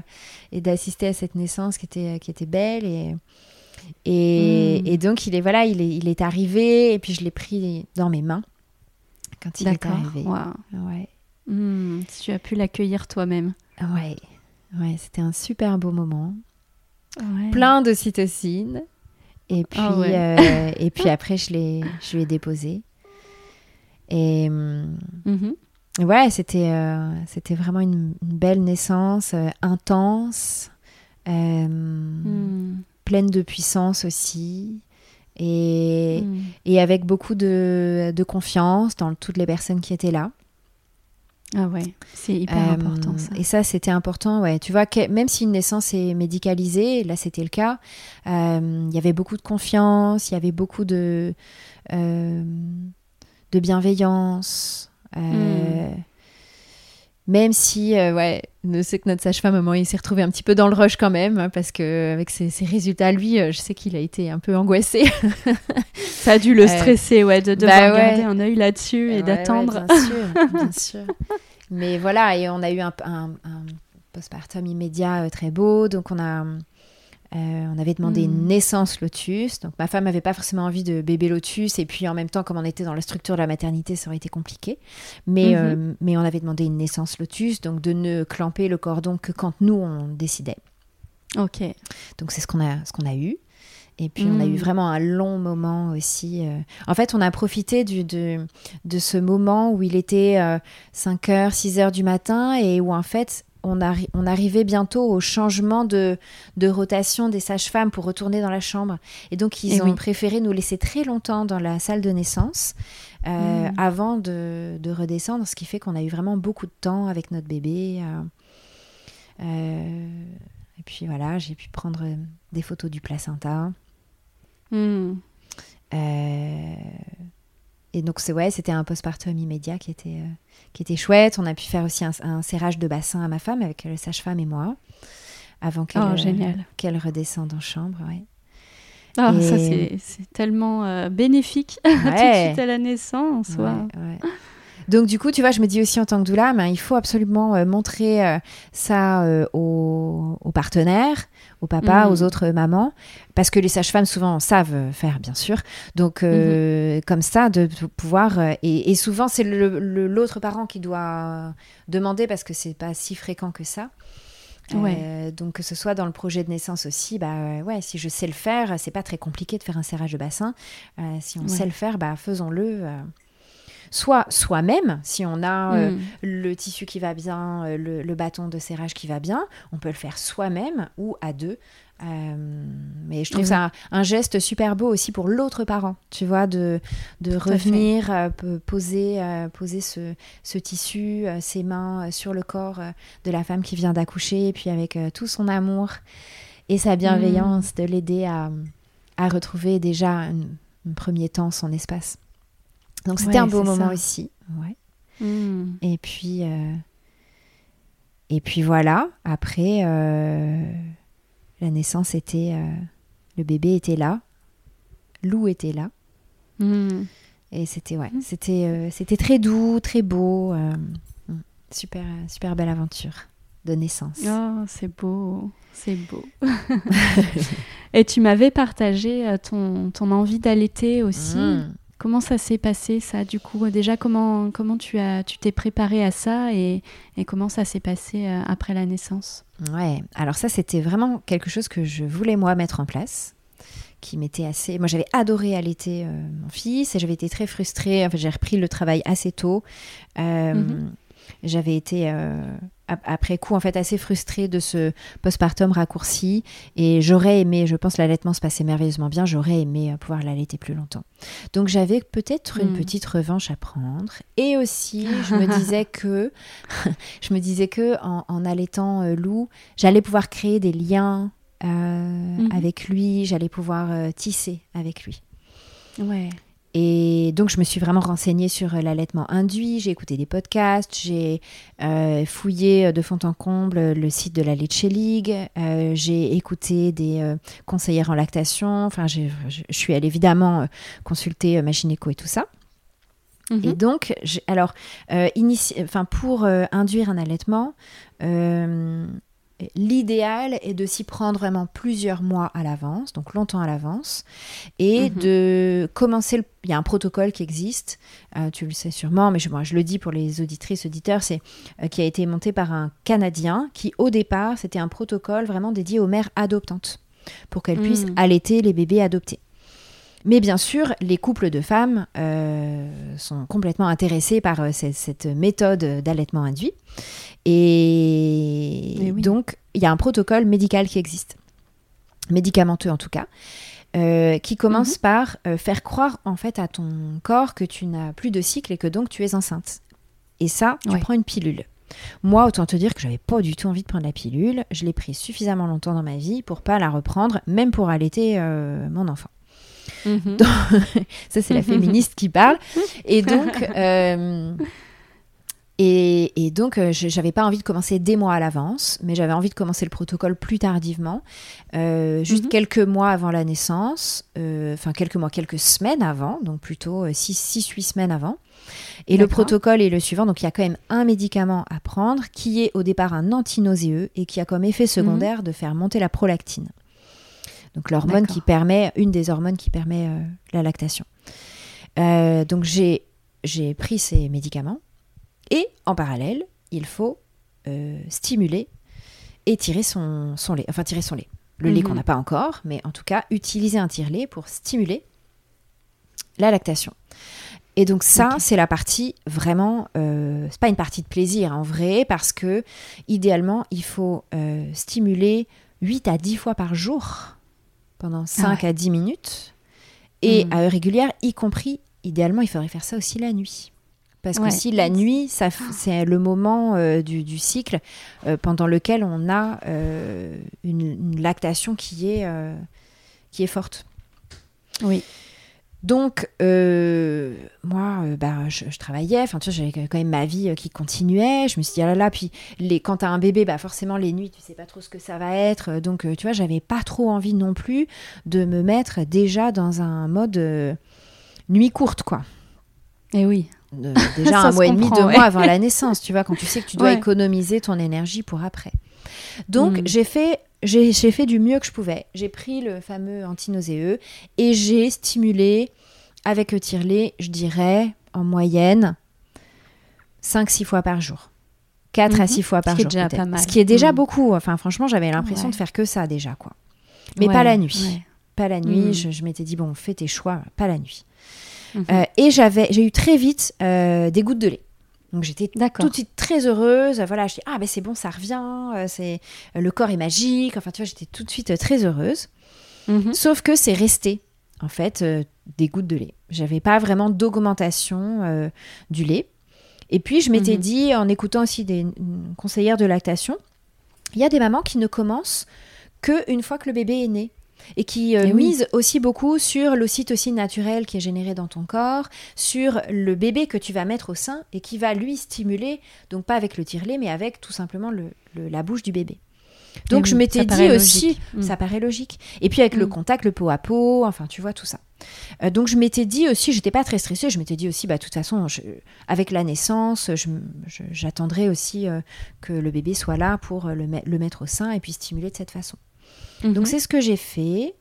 et d'assister à cette naissance qui était qui était belle. Et et, hmm. et donc il est voilà il est, il est arrivé. Et puis je l'ai pris dans mes mains quand il est arrivé. Ouais. Hmm. tu as pu l'accueillir toi-même Ouais, ouais c'était un super beau moment. Plein de cytocine. Et puis, ah euh, et puis après, je, je lui ai déposé. Et mm ouais, c'était euh, c'était vraiment une, belle naissance, euh, intense, mm. pleine de puissance aussi. Et, mm. et avec beaucoup de, de, confiance dans toutes les personnes qui étaient là. Ah ouais, c'est hyper euh, important ça. Et ça, c'était important, ouais. Tu vois, que, même si une naissance est médicalisée, là c'était le cas, euh, il y avait beaucoup de confiance, il y avait beaucoup de, euh, de bienveillance. Hmm. Même si, ouais, je sais que notre sage-femme, moment, il s'est retrouvé un petit peu dans le rush quand même, hein, parce que avec ses, résultats, lui, je sais qu'il a été un peu angoissé. ça a dû le stresser, ouais, de devoir bah garder un œil là-dessus et d'attendre. bien sûr, bien sûr. Mais voilà, et on a eu un, un, postpartum immédiat euh, très beau, donc on a... Euh, on avait demandé une hmm. naissance lotus. Donc ma femme n'avait pas forcément envie de bébé lotus. Et puis en même temps, comme on était dans la structure de la maternité, ça aurait été compliqué. Mais, mhm. euh, mais on avait demandé une naissance lotus, donc de ne clamper le cordon que quand nous, on décidait. Ok. Donc c'est ce qu'on a, ce qu'on a eu. Et puis, on a eu hmm. vraiment un long moment aussi. Euh. En fait, on a profité du, de, de ce moment où il était 5h, euh, 6h du matin et où, en fait, on, on arrivait bientôt au changement de, de rotation des sages-femmes pour retourner dans la chambre. Et donc, ils ont préféré nous laisser très longtemps dans la salle de naissance euh, hmm. avant de, de, redescendre, ce qui fait qu'on a eu vraiment beaucoup de temps avec notre bébé. et puis voilà, j'ai pu prendre des photos du placenta. Hmm. Euh, et donc c'est ouais, c'était un postpartum immédiat qui était euh, qui était chouette. On a pu faire aussi un, serrage de bassin à ma femme avec le sage-femme et moi avant qu'elle oh, qu'elle redescende en chambre. Ouais. Ah, ça c'est tellement bénéfique tout de suite à la naissance. Donc du coup, tu vois, je me dis aussi en tant que doula, ben, il faut absolument montrer ça aux, aux, partenaires, aux papas, aux autres mamans, parce que les sages-femmes souvent savent faire, bien sûr. Donc mhm. comme ça, de, pouvoir et, et souvent c'est l'autre parent qui doit demander parce que c'est pas si fréquent que ça. Euh, donc que ce soit dans le projet de naissance aussi, bah euh, ouais, si je sais le faire, c'est pas très compliqué de faire un serrage de bassin. Euh, si on sait le faire, bah faisons-le. Soit soi-même, si on a mm. le tissu qui va bien, le, bâton de serrage qui va bien, on peut le faire soi-même ou à deux. Euh, mais je trouve ça un, geste super beau aussi pour l'autre parent, tu vois, de, de revenir euh, poser, euh, poser ce, ce tissu, ses mains sur le corps de la femme qui vient d'accoucher, et puis avec tout son amour et sa bienveillance, mm. de l'aider à, à, retrouver déjà un, premier temps son espace. Donc c'était un beau moment aussi. Ouais. Mm. Et puis. Et puis voilà, après, la naissance était. Euh, le bébé était là. Lou était là. Hmm. Et c'était ouais, hmm. c'était euh, c'était très doux, très beau. Euh, hmm. super super belle aventure de naissance. Oh, c'est beau, c'est beau. Et tu m'avais partagé ton, ton envie d'allaiter aussi. Comment ça s'est passé ça du coup? Déjà comment comment tu as tu t'es préparé à ça et, et comment ça s'est passé euh, après la naissance? Ouais, alors ça c'était vraiment quelque chose que je voulais moi mettre en place qui m'était assez. Moi, j'avais adoré allaiter euh, mon fils et j'avais été très frustrée. Enfin, j'ai repris le travail assez tôt. Euh, mhm. J'avais été après coup en fait assez frustrée de ce postpartum raccourci et j'aurais aimé, je pense l'allaitement se passait merveilleusement bien, j'aurais aimé euh, pouvoir l'allaiter plus longtemps. Donc j'avais peut-être une hmm. petite revanche à prendre et aussi je me disais que je me disais que en, allaitant euh, Lou, j'allais pouvoir créer des liens euh, mhm. avec lui, j'allais pouvoir tisser avec lui. Ouais. Et donc, je me suis vraiment renseignée sur euh, l'allaitement induit. J'ai écouté des podcasts, j'ai euh, fouillé euh, de fond en comble le site de la Leche League, j'ai écouté des conseillères en lactation. Enfin, je suis allée évidemment consulter ma gynéco et tout ça. Mhm. Et donc, alors, pour induire un allaitement, L'idéal est de s'y prendre vraiment plusieurs mois à l'avance, donc longtemps à l'avance, et mhm. de commencer. Le... Il y a un protocole qui existe, euh, tu le sais sûrement, mais je, je le dis pour les auditrices, auditeurs, c'est euh, qui a été monté par un Canadien qui, au départ, c'était un protocole vraiment dédié aux mères adoptantes pour qu'elles puissent mhm. allaiter les bébés adoptés. Mais bien sûr, les couples de femmes euh, sont complètement intéressés par cette méthode d'allaitement induit. Et, donc, il y a un protocole médical qui existe, médicamenteux en tout cas, euh, qui commence mhm. par euh, faire croire en fait à ton corps que tu n'as plus de cycle et que donc tu es enceinte. Et ça, tu prends une pilule. Moi, autant te dire que j'avais pas du tout envie de prendre la pilule. Je l'ai prise suffisamment longtemps dans ma vie pour pas la reprendre, même pour allaiter euh, mon enfant. Mhm. ça, c'est la féministe qui parle. Et donc, et, donc, euh, je n'avais pas envie de commencer des mois à l'avance, mais j'avais envie de commencer le protocole plus tardivement, euh, juste mhm. quelques mois avant la naissance, euh, enfin quelques mois, quelques semaines avant, donc plutôt 6-8 semaines avant. Et le protocole est le suivant, donc il y a quand même un médicament à prendre qui est au départ un antinauséeux et qui a comme effet secondaire mhm. de faire monter la prolactine. Donc l'hormone qui permet, une des hormones qui permet la lactation. donc j'ai pris ces médicaments et en parallèle, il faut euh, stimuler et tirer son, son, lait. Enfin, tirer son lait. Le lait qu'on mhm. n'a pas encore, mais en tout cas, utiliser un tire-lait pour stimuler la lactation. Et donc ça, c'est la partie vraiment, euh, c'est pas une partie de plaisir en vrai, parce que idéalement, il faut euh, stimuler 8 à 10 fois par jour pendant 5 ah à 10 minutes, et mhm. à heure régulière, y compris, idéalement, il faudrait faire ça aussi la nuit. Parce que si la nuit, ça, c'est le moment euh, du, cycle euh, pendant lequel on a euh, une, lactation qui est, qui est forte. Oui. Donc, moi, bah, je, travaillais, enfin, tu vois, j'avais quand même ma vie qui continuait. Je me suis dit, ah là là, puis les, quand tu as un bébé, bah, forcément, les nuits, tu sais pas trop ce que ça va être. Donc, tu vois, j'avais pas trop envie non plus de me mettre déjà dans un mode nuit courte, quoi. Et eh oui. déjà un mois et demi, deux mois avant la naissance, tu vois, quand tu sais que tu dois économiser ton énergie pour après. Donc, mm. j'ai fait j'ai fait du mieux que je pouvais. J'ai pris le fameux antinauséeux et j'ai stimulé avec le tirelet, je dirais, en moyenne, 5-6 fois par jour. 4 à 6 mhm. fois par jour. Ce qui est déjà mm. beaucoup. Enfin, franchement, j'avais l'impression de faire que ça déjà, quoi. Mais pas la nuit. Pas la nuit. Mm. Je, m'étais dit, bon, fais tes choix, pas la nuit. Mhm. Euh, et j'avais, j'ai eu très vite euh, des gouttes de lait. Donc j'étais tout de suite très heureuse. Voilà, je dis ah ben c'est bon, ça revient. Euh, c'est le corps est magique. Enfin tu vois, j'étais tout de suite très heureuse. Mhm. Sauf que c'est resté en fait des gouttes de lait. J'avais pas vraiment d'augmentation du lait. Et puis je m'étais mhm. dit en écoutant aussi des conseillères de lactation, il y a des mamans qui ne commencent que une fois que le bébé est né et qui euh, mise aussi beaucoup sur l'ocytocine naturelle qui est générée dans ton corps, sur le bébé que tu vas mettre au sein et qui va lui stimuler, donc pas avec le tire-lait, mais avec tout simplement le, la bouche du bébé. Donc je m'étais dit aussi, mm. ça paraît logique. Et puis avec le mm. contact, le peau à peau, enfin tu vois tout ça. Euh, donc je m'étais dit aussi, j'étais pas très stressée, je m'étais dit aussi, bah de toute façon, avec la naissance, j'attendrai aussi euh, que le bébé soit là pour le, le mettre au sein et puis stimuler de cette façon. Donc mhm. c'est ce que j'ai fait.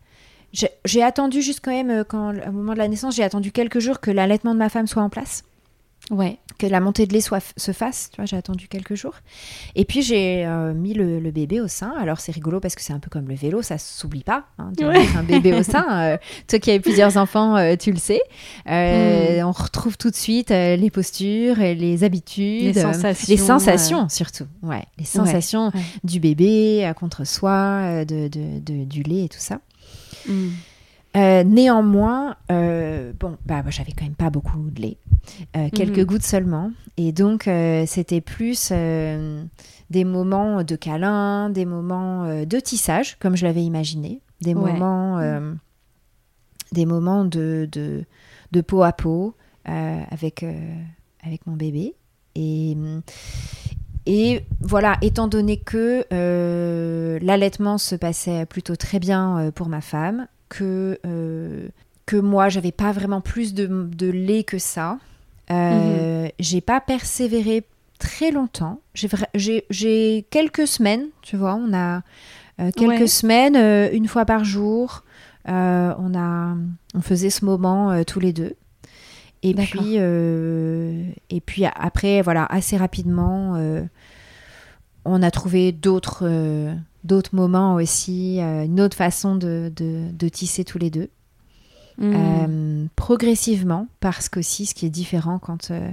J'ai attendu juste quand même, euh, quand, au moment de la naissance, j'ai attendu quelques jours que l'allaitement de ma femme soit en place. Ouais. Que la montée de lait soit, se fasse, tu vois, j'ai attendu quelques jours. Et puis j'ai euh, mis le, bébé au sein. Alors c'est rigolo parce que c'est un peu comme le vélo, ça s'oublie pas. Hein, Un bébé au sein. Euh, toi qui as plusieurs enfants, tu le sais. Mm. On retrouve tout de suite les postures, les habitudes, les sensations, les sensations surtout. Ouais, les sensations du bébé contre soi, de, de, du lait et tout ça. Mm. Euh, néanmoins, euh, bon, bah, j'avais quand même pas beaucoup de lait, euh, quelques mhm. gouttes seulement, et donc c'était plus des moments de câlin, des moments de tissage, comme je l'avais imaginé, des moments, des moments de, de, de, peau à peau avec avec mon bébé, et et voilà, étant donné que l'allaitement se passait plutôt très bien pour ma femme, que, euh, que moi, j'avais pas vraiment plus de, lait que ça. Euh, mhm. J'ai pas persévéré très longtemps. J'ai quelques semaines, tu vois, on a euh, quelques semaines, une fois par jour. on, a, on faisait ce moment tous les deux. Et puis, et puis après, voilà, assez rapidement, on a trouvé d'autres d'autres moments aussi, euh, une autre façon de, de, tisser tous les deux. Hmm. Euh, progressivement, parce qu'aussi, ce qui est différent quand euh,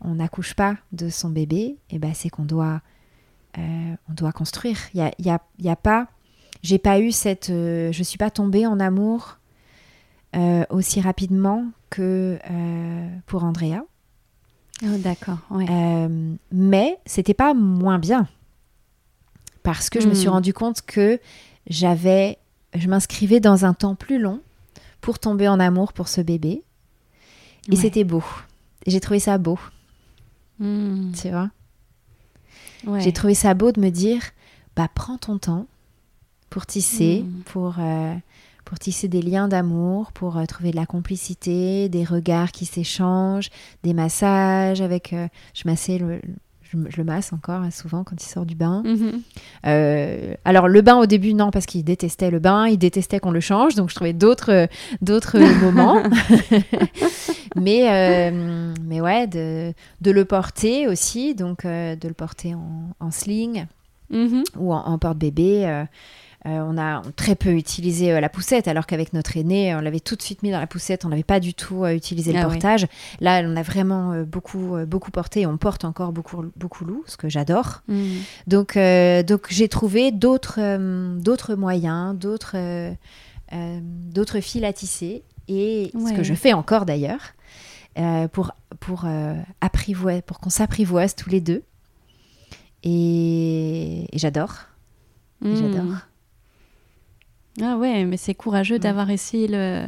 on n'accouche pas de son bébé, et eh ben, c'est qu'on doit, on doit construire. Il y a, y a, y a, pas, j'ai pas eu cette, je suis pas tombée en amour aussi rapidement que pour Andrea. Oh, D'accord. Ouais. mais c'était pas moins bien parce que je me suis hmm. rendu compte que j'avais, je m'inscrivais dans un temps plus long pour tomber en amour pour ce bébé. Et c'était beau. J'ai trouvé ça beau. Hmm. Tu vois? J'ai trouvé ça beau de me dire, bah prends ton temps pour tisser, hmm. pour, euh, pour tisser des liens d'amour, pour euh, trouver de la complicité, des regards qui s'échangent, des massages avec... Euh, je massais le, je, le masse encore hein, souvent quand il sort du bain. Mhm. Euh, alors le bain au début non parce qu'il détestait le bain, il détestait qu'on le change, donc je trouvais d'autres d'autres moments. mais euh, mais ouais de, de, le porter aussi, donc euh, de le porter en, en sling mhm. ou en, en porte-bébé. Euh, on a très peu utilisé euh, la poussette, alors qu'avec notre aîné, on l'avait tout de suite mis dans la poussette. On n'avait pas du tout euh, utilisé le ah portage. Là, on a vraiment beaucoup, beaucoup porté. Et on porte encore beaucoup, beaucoup loup, ce que j'adore. Mm. Donc, donc j'ai trouvé d'autres, d'autres moyens, d'autres, d'autres fils à tisser. Et ce que je fais encore d'ailleurs, pour, pour, apprivoiser, pour qu'on s'apprivoise tous les deux. Et, j'adore. Mm. J'adore. Ah ouais, mais c'est courageux d'avoir essayé le,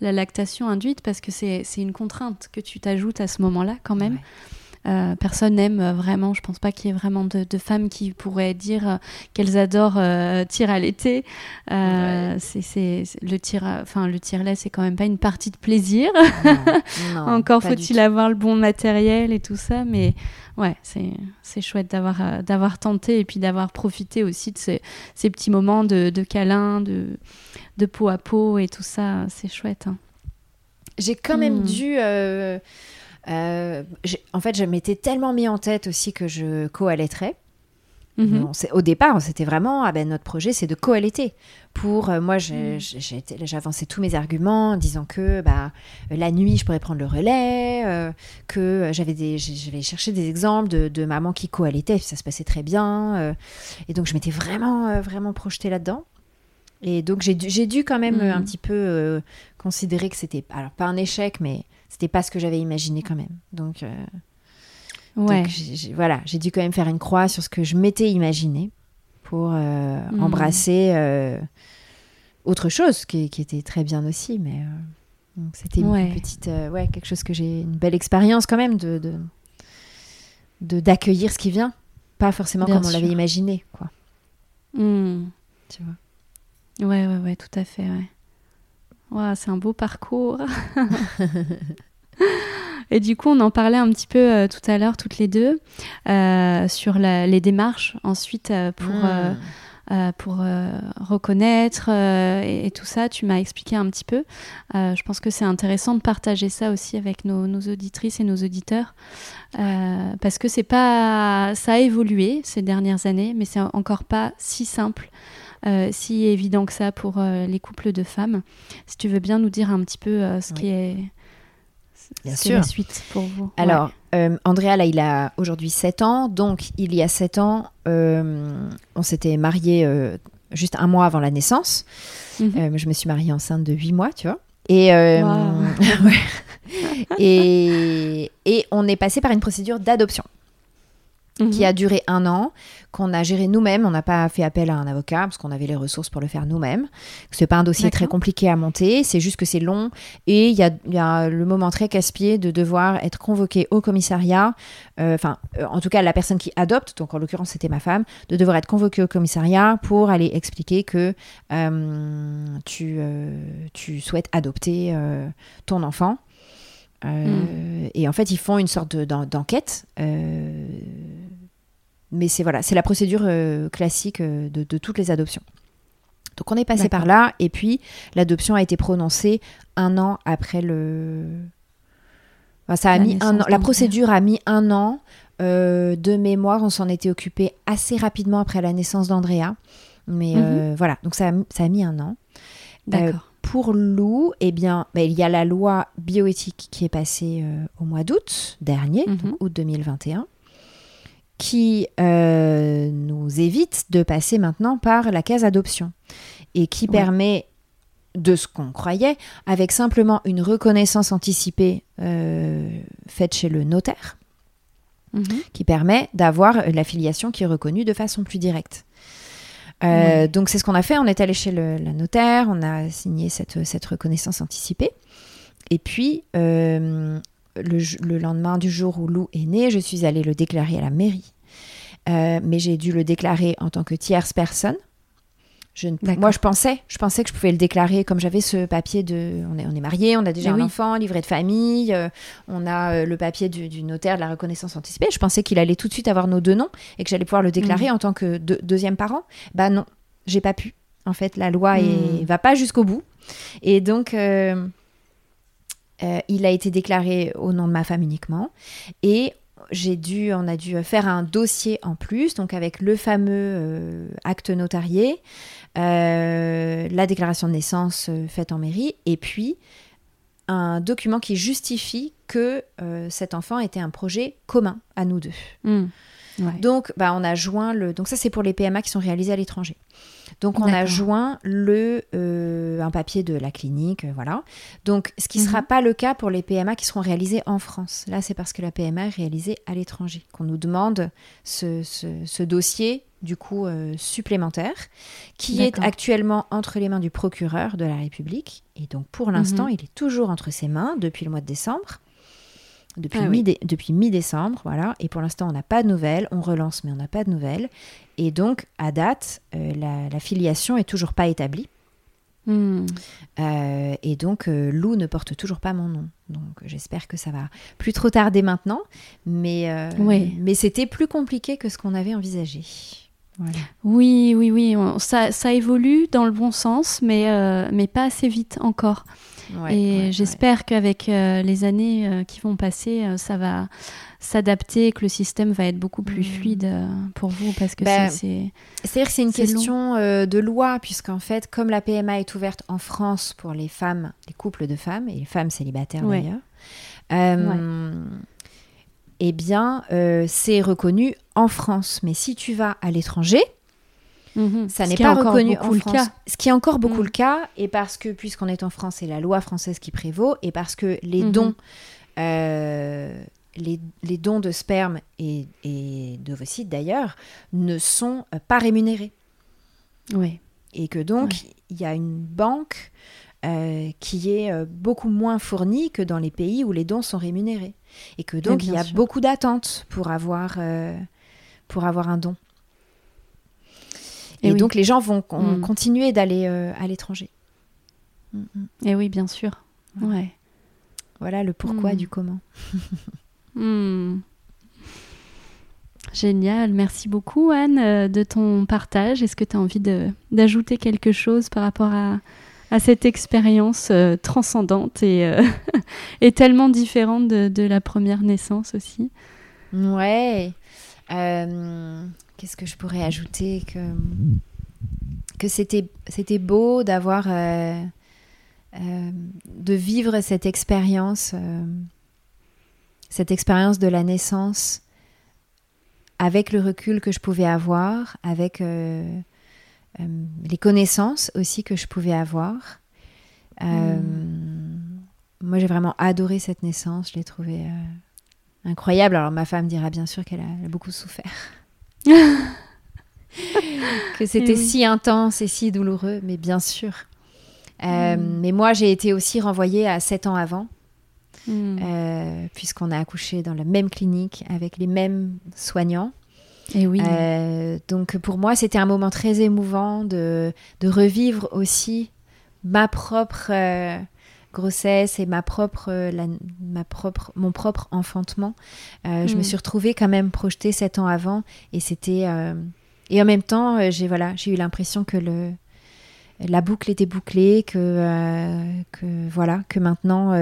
la lactation induite parce que c'est une contrainte que tu t'ajoutes à ce moment-là quand même. personne n'aime vraiment. Je pense pas qu'il y ait vraiment de, femmes qui pourraient dire qu'elles adorent tir à l'été. C'est le tir, enfin le tire-lait, c'est quand même pas une partie de plaisir. Encore faut-il avoir le bon matériel et tout ça, mais ouais, c'est chouette d'avoir euh, d'avoir tenté et puis d'avoir profité aussi de ces, ces petits moments de, de câlin, de, de peau à peau et tout ça. C'est chouette. Hein. J'ai quand même hmm. dû. Euh, euh, en fait, je m'étais tellement mis en tête aussi que je co-allaiterais. Mhm. au départ, c'était vraiment ah ben, notre projet, c'est de co-allaiter. Pour euh, moi, mhm. j'avançais tous mes arguments en disant que bah, la nuit, je pourrais prendre le relais, euh, que j'avais des, j'avais cherché des exemples de, de mamans qui co-allaitaient, ça se passait très bien. Euh. et donc, je m'étais vraiment, vraiment projetée là-dedans. Et donc, j'ai dû, quand même un mhm. petit peu considérer que c'était, alors pas un échec, mais c'était pas ce que j'avais imaginé quand même. Donc, Ouais. voilà, j'ai dû quand même faire une croix sur ce que je m'étais imaginé pour euh, hmm. embrasser euh, autre chose qui, était très bien aussi. Mais euh, c'était une petite, ouais, quelque chose que j'ai une belle expérience quand même de d'accueillir ce qui vient, pas forcément comme on l'avait imaginé, quoi. Hmm. Tu vois. Ouais, ouais, ouais, tout à fait. Ouais. c'est un beau parcours. Et du coup, on en parlait un petit peu euh, tout à l'heure, toutes les deux, euh, sur les démarches ensuite euh, pour, hmm. pour reconnaître et, tout ça. Tu m'as expliqué un petit peu. je pense que c'est intéressant de partager ça aussi avec nos, nos auditrices et nos auditeurs. parce que c'est pas. Ça a évolué ces dernières années, mais c'est encore pas si simple. si évident que ça pour les couples de femmes. Si tu veux bien nous dire un petit peu ce qui est Bien sûr. la suite pour vous Alors, euh, Andrea, là, il a aujourd'hui 7 ans. Donc, il y a 7 ans, euh, on s'était mariés euh, juste un mois avant la naissance. Mhm. je me suis mariée enceinte de 8 mois, tu vois. Et, et, et on est passé par une procédure d'adoption qui a mhm. duré un an, qu'on a géré nous-mêmes. On n'a pas fait appel à un avocat parce qu'on avait les ressources pour le faire nous-mêmes. C'est pas un dossier très compliqué à monter, c'est juste que c'est long et il y a, le moment très casse-pied de devoir être convoqué au commissariat. Euh, enfin, euh, en tout cas, la personne qui adopte, donc en l'occurrence c'était ma femme, de devoir être convoqué au commissariat pour aller expliquer que euh, tu, tu souhaites adopter ton enfant. Hmm. Et en fait, ils font une sorte d'enquête mais c'est voilà, c'est la procédure euh, classique euh, de, toutes les adoptions. Donc on est passé par là, et puis l'adoption a été prononcée un an après le. ça a la mis un an. La procédure a mis un an. Euh, de mémoire, on s'en était occupé assez rapidement après la naissance d'Andrea. Mais mhm. voilà, donc ça a, ça a mis un an. D'accord. pour Lou, eh bien, bah, il y a la loi bioéthique qui est passée au mois d'août dernier, mhm. août 2021 qui euh, nous évite de passer maintenant par la case adoption et qui permet de ce qu'on croyait, avec simplement une reconnaissance anticipée euh, faite chez le notaire, mhm. qui permet d'avoir la filiation qui est reconnue de façon plus directe. Euh, donc c'est ce qu'on a fait, on est allé chez le, notaire, on a signé cette, cette reconnaissance anticipée. Et puis, le, lendemain du jour où Lou est né, je suis allée le déclarer à la mairie. Euh, mais j'ai dû le déclarer en tant que tierce personne. Je moi, je pensais, je pensais que je pouvais le déclarer comme j'avais ce papier de, on est, on est marié, on a déjà un enfant, livré de famille, euh, on a euh, le papier du, notaire de la reconnaissance anticipée. Je pensais qu'il allait tout de suite avoir nos deux noms et que j'allais pouvoir le déclarer mhm. en tant que deuxième parent. Bah non, j'ai pas pu. En fait, la loi ne mhm. va pas jusqu'au bout. Et donc, euh, il a été déclaré au nom de ma femme uniquement. Et j'ai dû, on a dû faire un dossier en plus, donc avec le fameux euh, acte notarié, euh, la déclaration de naissance faite en mairie, et puis un document qui justifie que cet enfant était un projet commun à nous deux. Hmm. Donc, bah, on a joint le. Donc, ça, c'est pour les PMA qui sont réalisés à l'étranger. Donc, on a joint le, euh, un papier de la clinique, euh, voilà. Donc, ce qui ne sera mhm. pas le cas pour les PMA qui seront réalisés en France. Là, c'est parce que la PMA est réalisée à l'étranger qu'on nous demande ce, dossier du coup euh, supplémentaire, qui est actuellement entre les mains du procureur de la République. Et donc pour l'instant, mhm. il est toujours entre ses mains depuis le mois de décembre. Depuis Ah depuis mi-décembre, voilà. Et pour l'instant, on n'a pas de nouvelles. On relance, mais on n'a pas de nouvelles. Et donc, à date, euh, la, la filiation est toujours pas établie. Hmm. Euh, et donc, euh, Lou ne porte toujours pas mon nom. Donc, j'espère que ça va plus trop tarder maintenant. Mais, Oui. mais c'était plus compliqué que ce qu'on avait envisagé. Voilà. Oui, oui, oui. on- ça, ça évolue dans le bon sens, mais, mais pas assez vite encore. Ouais, et ouais, j'espère qu'avec euh, les années euh, qui vont passer, euh, ça va s'adapter, que le système va être beaucoup plus Mm. fluide pour vous, parce que Bah, c'est- c'est... C'est-à-dire que c'est une question de loi, puisqu'en fait, comme la PMA est ouverte en France pour les femmes, les couples de femmes, et les femmes célibataires d'ailleurs, eh bien, c'est reconnu en France. Mais si tu vas à l'étranger, Mhm. ça Ce n'est pas encore reconnu beaucoup en le France. cas. Ce qui est encore beaucoup Mm. le cas, et parce que, puisqu'on est en France, c'est la loi française qui prévaut, et parce que les Mhm. dons, euh, les, les dons de sperme et, et d'ovocytes d'ailleurs, ne sont pas rémunérés. Oui. Et que donc, il y a une banque euh, qui est euh, beaucoup moins fournie que dans les pays où les dons sont rémunérés. Et que donc, il y a sûr. beaucoup d'attentes pour avoir, euh, pour avoir un don. Et Et, oui. donc, les gens vont con- Mm. continuer d'aller euh, à l'étranger. Mm, mm. Et oui, bien sûr. Ouais. Voilà le pourquoi du comment. Génial, merci beaucoup Anne euh, de ton partage. Est-ce que tu as envie d'ajouter quelque chose par rapport à, à cette expérience euh, transcendante et, euh, et tellement différente de, de la première naissance aussi? Ouais. Euh, Qu'est-ce que je pourrais ajouter que que c'était c'était beau d'avoir euh, euh, de vivre cette expérience cette expérience de la naissance avec le recul que je pouvais avoir avec euh, euh, les connaissances aussi que je pouvais avoir. Euh, moi j'ai vraiment adoré cette naissance. Je l'ai trouvée incroyable. Alors ma femme dira bien sûr qu'elle a, beaucoup souffert. que c'était Eh oui. si intense et si douloureux, mais bien sûr. Euh, Mm. Mais moi, j'ai été aussi renvoyée à 7 ans avant, Hmm. euh, puisqu'on a accouché dans la même clinique avec les mêmes soignants. Et oui, Euh, donc pour moi, c'était un moment très émouvant de, de revivre aussi ma propre grossesse et ma propre, euh, la- ma propre, mon propre enfantement. Euh, Je me Mm. suis retrouvée quand même projetée sept ans avant et c'était euh, et en même temps, j'ai voilà, j'ai eu l'impression que le la boucle était bouclée, que que voilà, que maintenant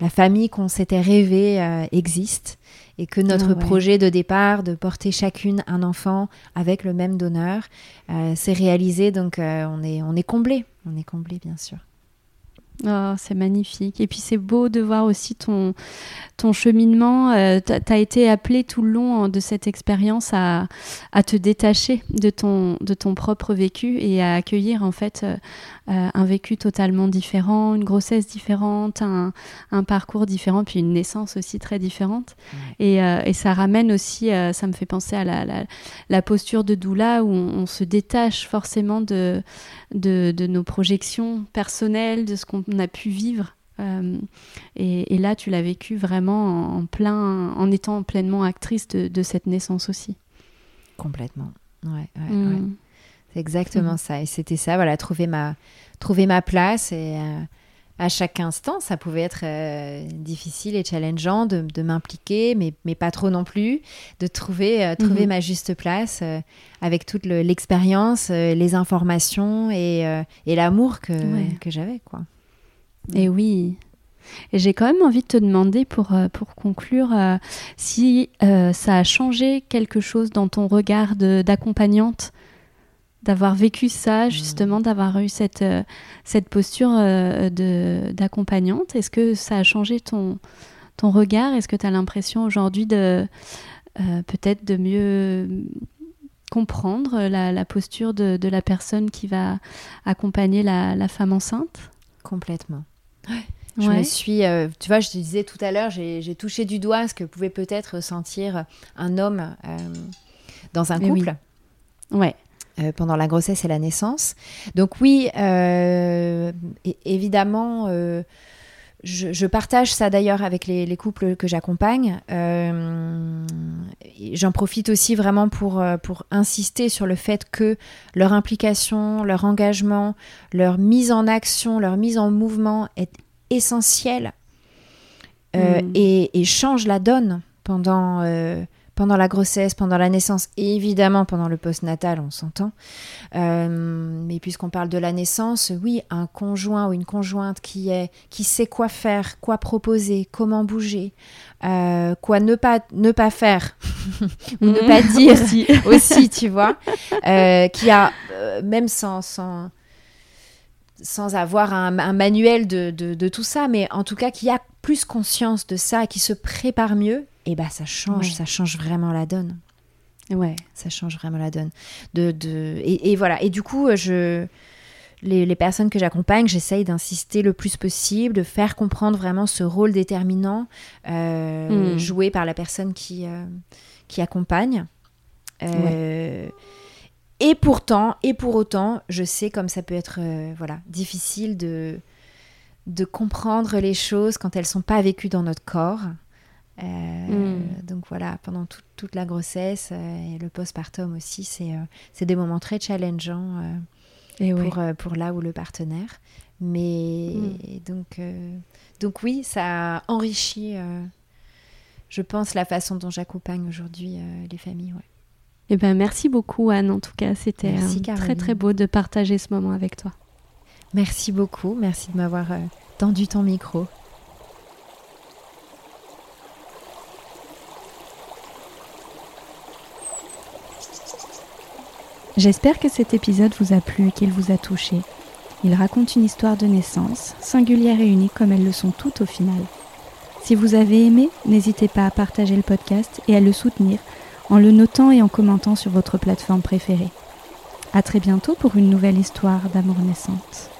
la famille qu'on s'était rêvé euh, existe et que notre Ah ouais. projet de départ de porter chacune un enfant avec le même donneur euh, s'est réalisé. Donc euh, on est on est comblé, on est comblé bien sûr. Oh, c'est magnifique. Et puis c'est beau de voir aussi ton, cheminement. Euh, tu as été appelé tout le long hein, de cette expérience à, te détacher de ton, de ton propre vécu et à accueillir en fait euh, un vécu totalement différent, une grossesse différente, un, un parcours différent, puis une naissance aussi très différente. Et, euh, et ça ramène aussi, euh, ça me fait penser à la, la, la posture de doula où on, on se détache forcément de, de, de nos projections personnelles, de ce qu'on a pu vivre. Euh, et, et là, tu l'as vécu vraiment en, plein, en étant pleinement actrice de, de cette naissance aussi. Complètement. Ouais, ouais, Mm. ouais. C'est exactement ça. Et c'était ça, voilà, trouver ma, trouver ma place. Et euh, à chaque instant, ça pouvait être euh, difficile et challengeant de, de m'impliquer, mais, mais pas trop non plus, de trouver, euh, trouver Mhm. ma juste place avec toute le- l'expérience, les informations et, et l'amour que, Ouais. que j'avais, quoi. Et oui. Et j'ai quand même envie de te demander pour, pour conclure euh, si euh, ça a changé quelque chose dans ton regard d'accompagnante, d'avoir vécu ça, justement, d'avoir eu cette, euh, cette posture euh, de- d'accompagnante. Est-ce que ça a changé ton, ton regard? Est-ce que tu as l'impression aujourd'hui de euh, peut-être de mieux comprendre la, la posture de, de la personne qui va accompagner la, la femme enceinte? Complètement. Je me suis, euh, tu vois, je te disais tout à l'heure, j'ai j'ai touché du doigt ce que pouvait peut-être ressentir un homme euh, dans un Eh oui. couple Ouais. Euh, pendant la grossesse et la naissance. Donc oui, euh, évidemment, euh, je, partage ça d'ailleurs avec les, couples que j'accompagne. J'en profite aussi vraiment pour, pour insister sur le fait que leur implication, leur engagement, leur mise en action, leur mise en mouvement est essentielle mm. et, change la donne pendant, pendant la grossesse, pendant la naissance et évidemment pendant le postnatal, on s'entend. Euh, mais puisqu'on parle de la naissance, oui, un conjoint ou une conjointe qui est qui sait quoi faire, quoi proposer, comment bouger, euh, quoi ne pas ne pas faire ou ne pas dire aussi. tu vois, euh, qui a même sans, sans sans avoir un, manuel de, de, tout ça, mais en tout cas qui a plus conscience de ça, qui se prépare mieux, et bah ça change, ça change vraiment la donne. Ouais. Ça change vraiment la donne. De, de... Et, voilà. Et du coup, je... les, les personnes que j'accompagne, j'essaye d'insister le plus possible, de faire comprendre vraiment ce rôle déterminant euh, hmm. joué par la personne qui, euh, qui accompagne. Euh, et pourtant, et pour autant, je sais comme ça peut être voilà, difficile de, de comprendre les choses quand elles sont pas vécues dans notre corps. Euh, hmm. Donc voilà, pendant toute la grossesse euh, et le postpartum aussi, c'est euh, des moments très challengeants et pour, pour là ou le partenaire. Mais hmm. donc, donc oui, ça a enrichi, je pense, la façon dont j'accompagne aujourd'hui les familles. Ouais. Eh ben, merci beaucoup Anne, en tout cas, c'était très très beau de partager ce moment avec toi. Merci beaucoup, merci de m'avoir tendu ton micro. J'espère que cet épisode vous a plu et qu'il vous a touché. Il raconte une histoire de naissance, singulière et unique comme elles le sont toutes au final. Si vous avez aimé, n'hésitez pas à partager le podcast et à le soutenir en le notant et en commentant sur votre plateforme préférée. À très bientôt pour une nouvelle histoire d'amour naissante.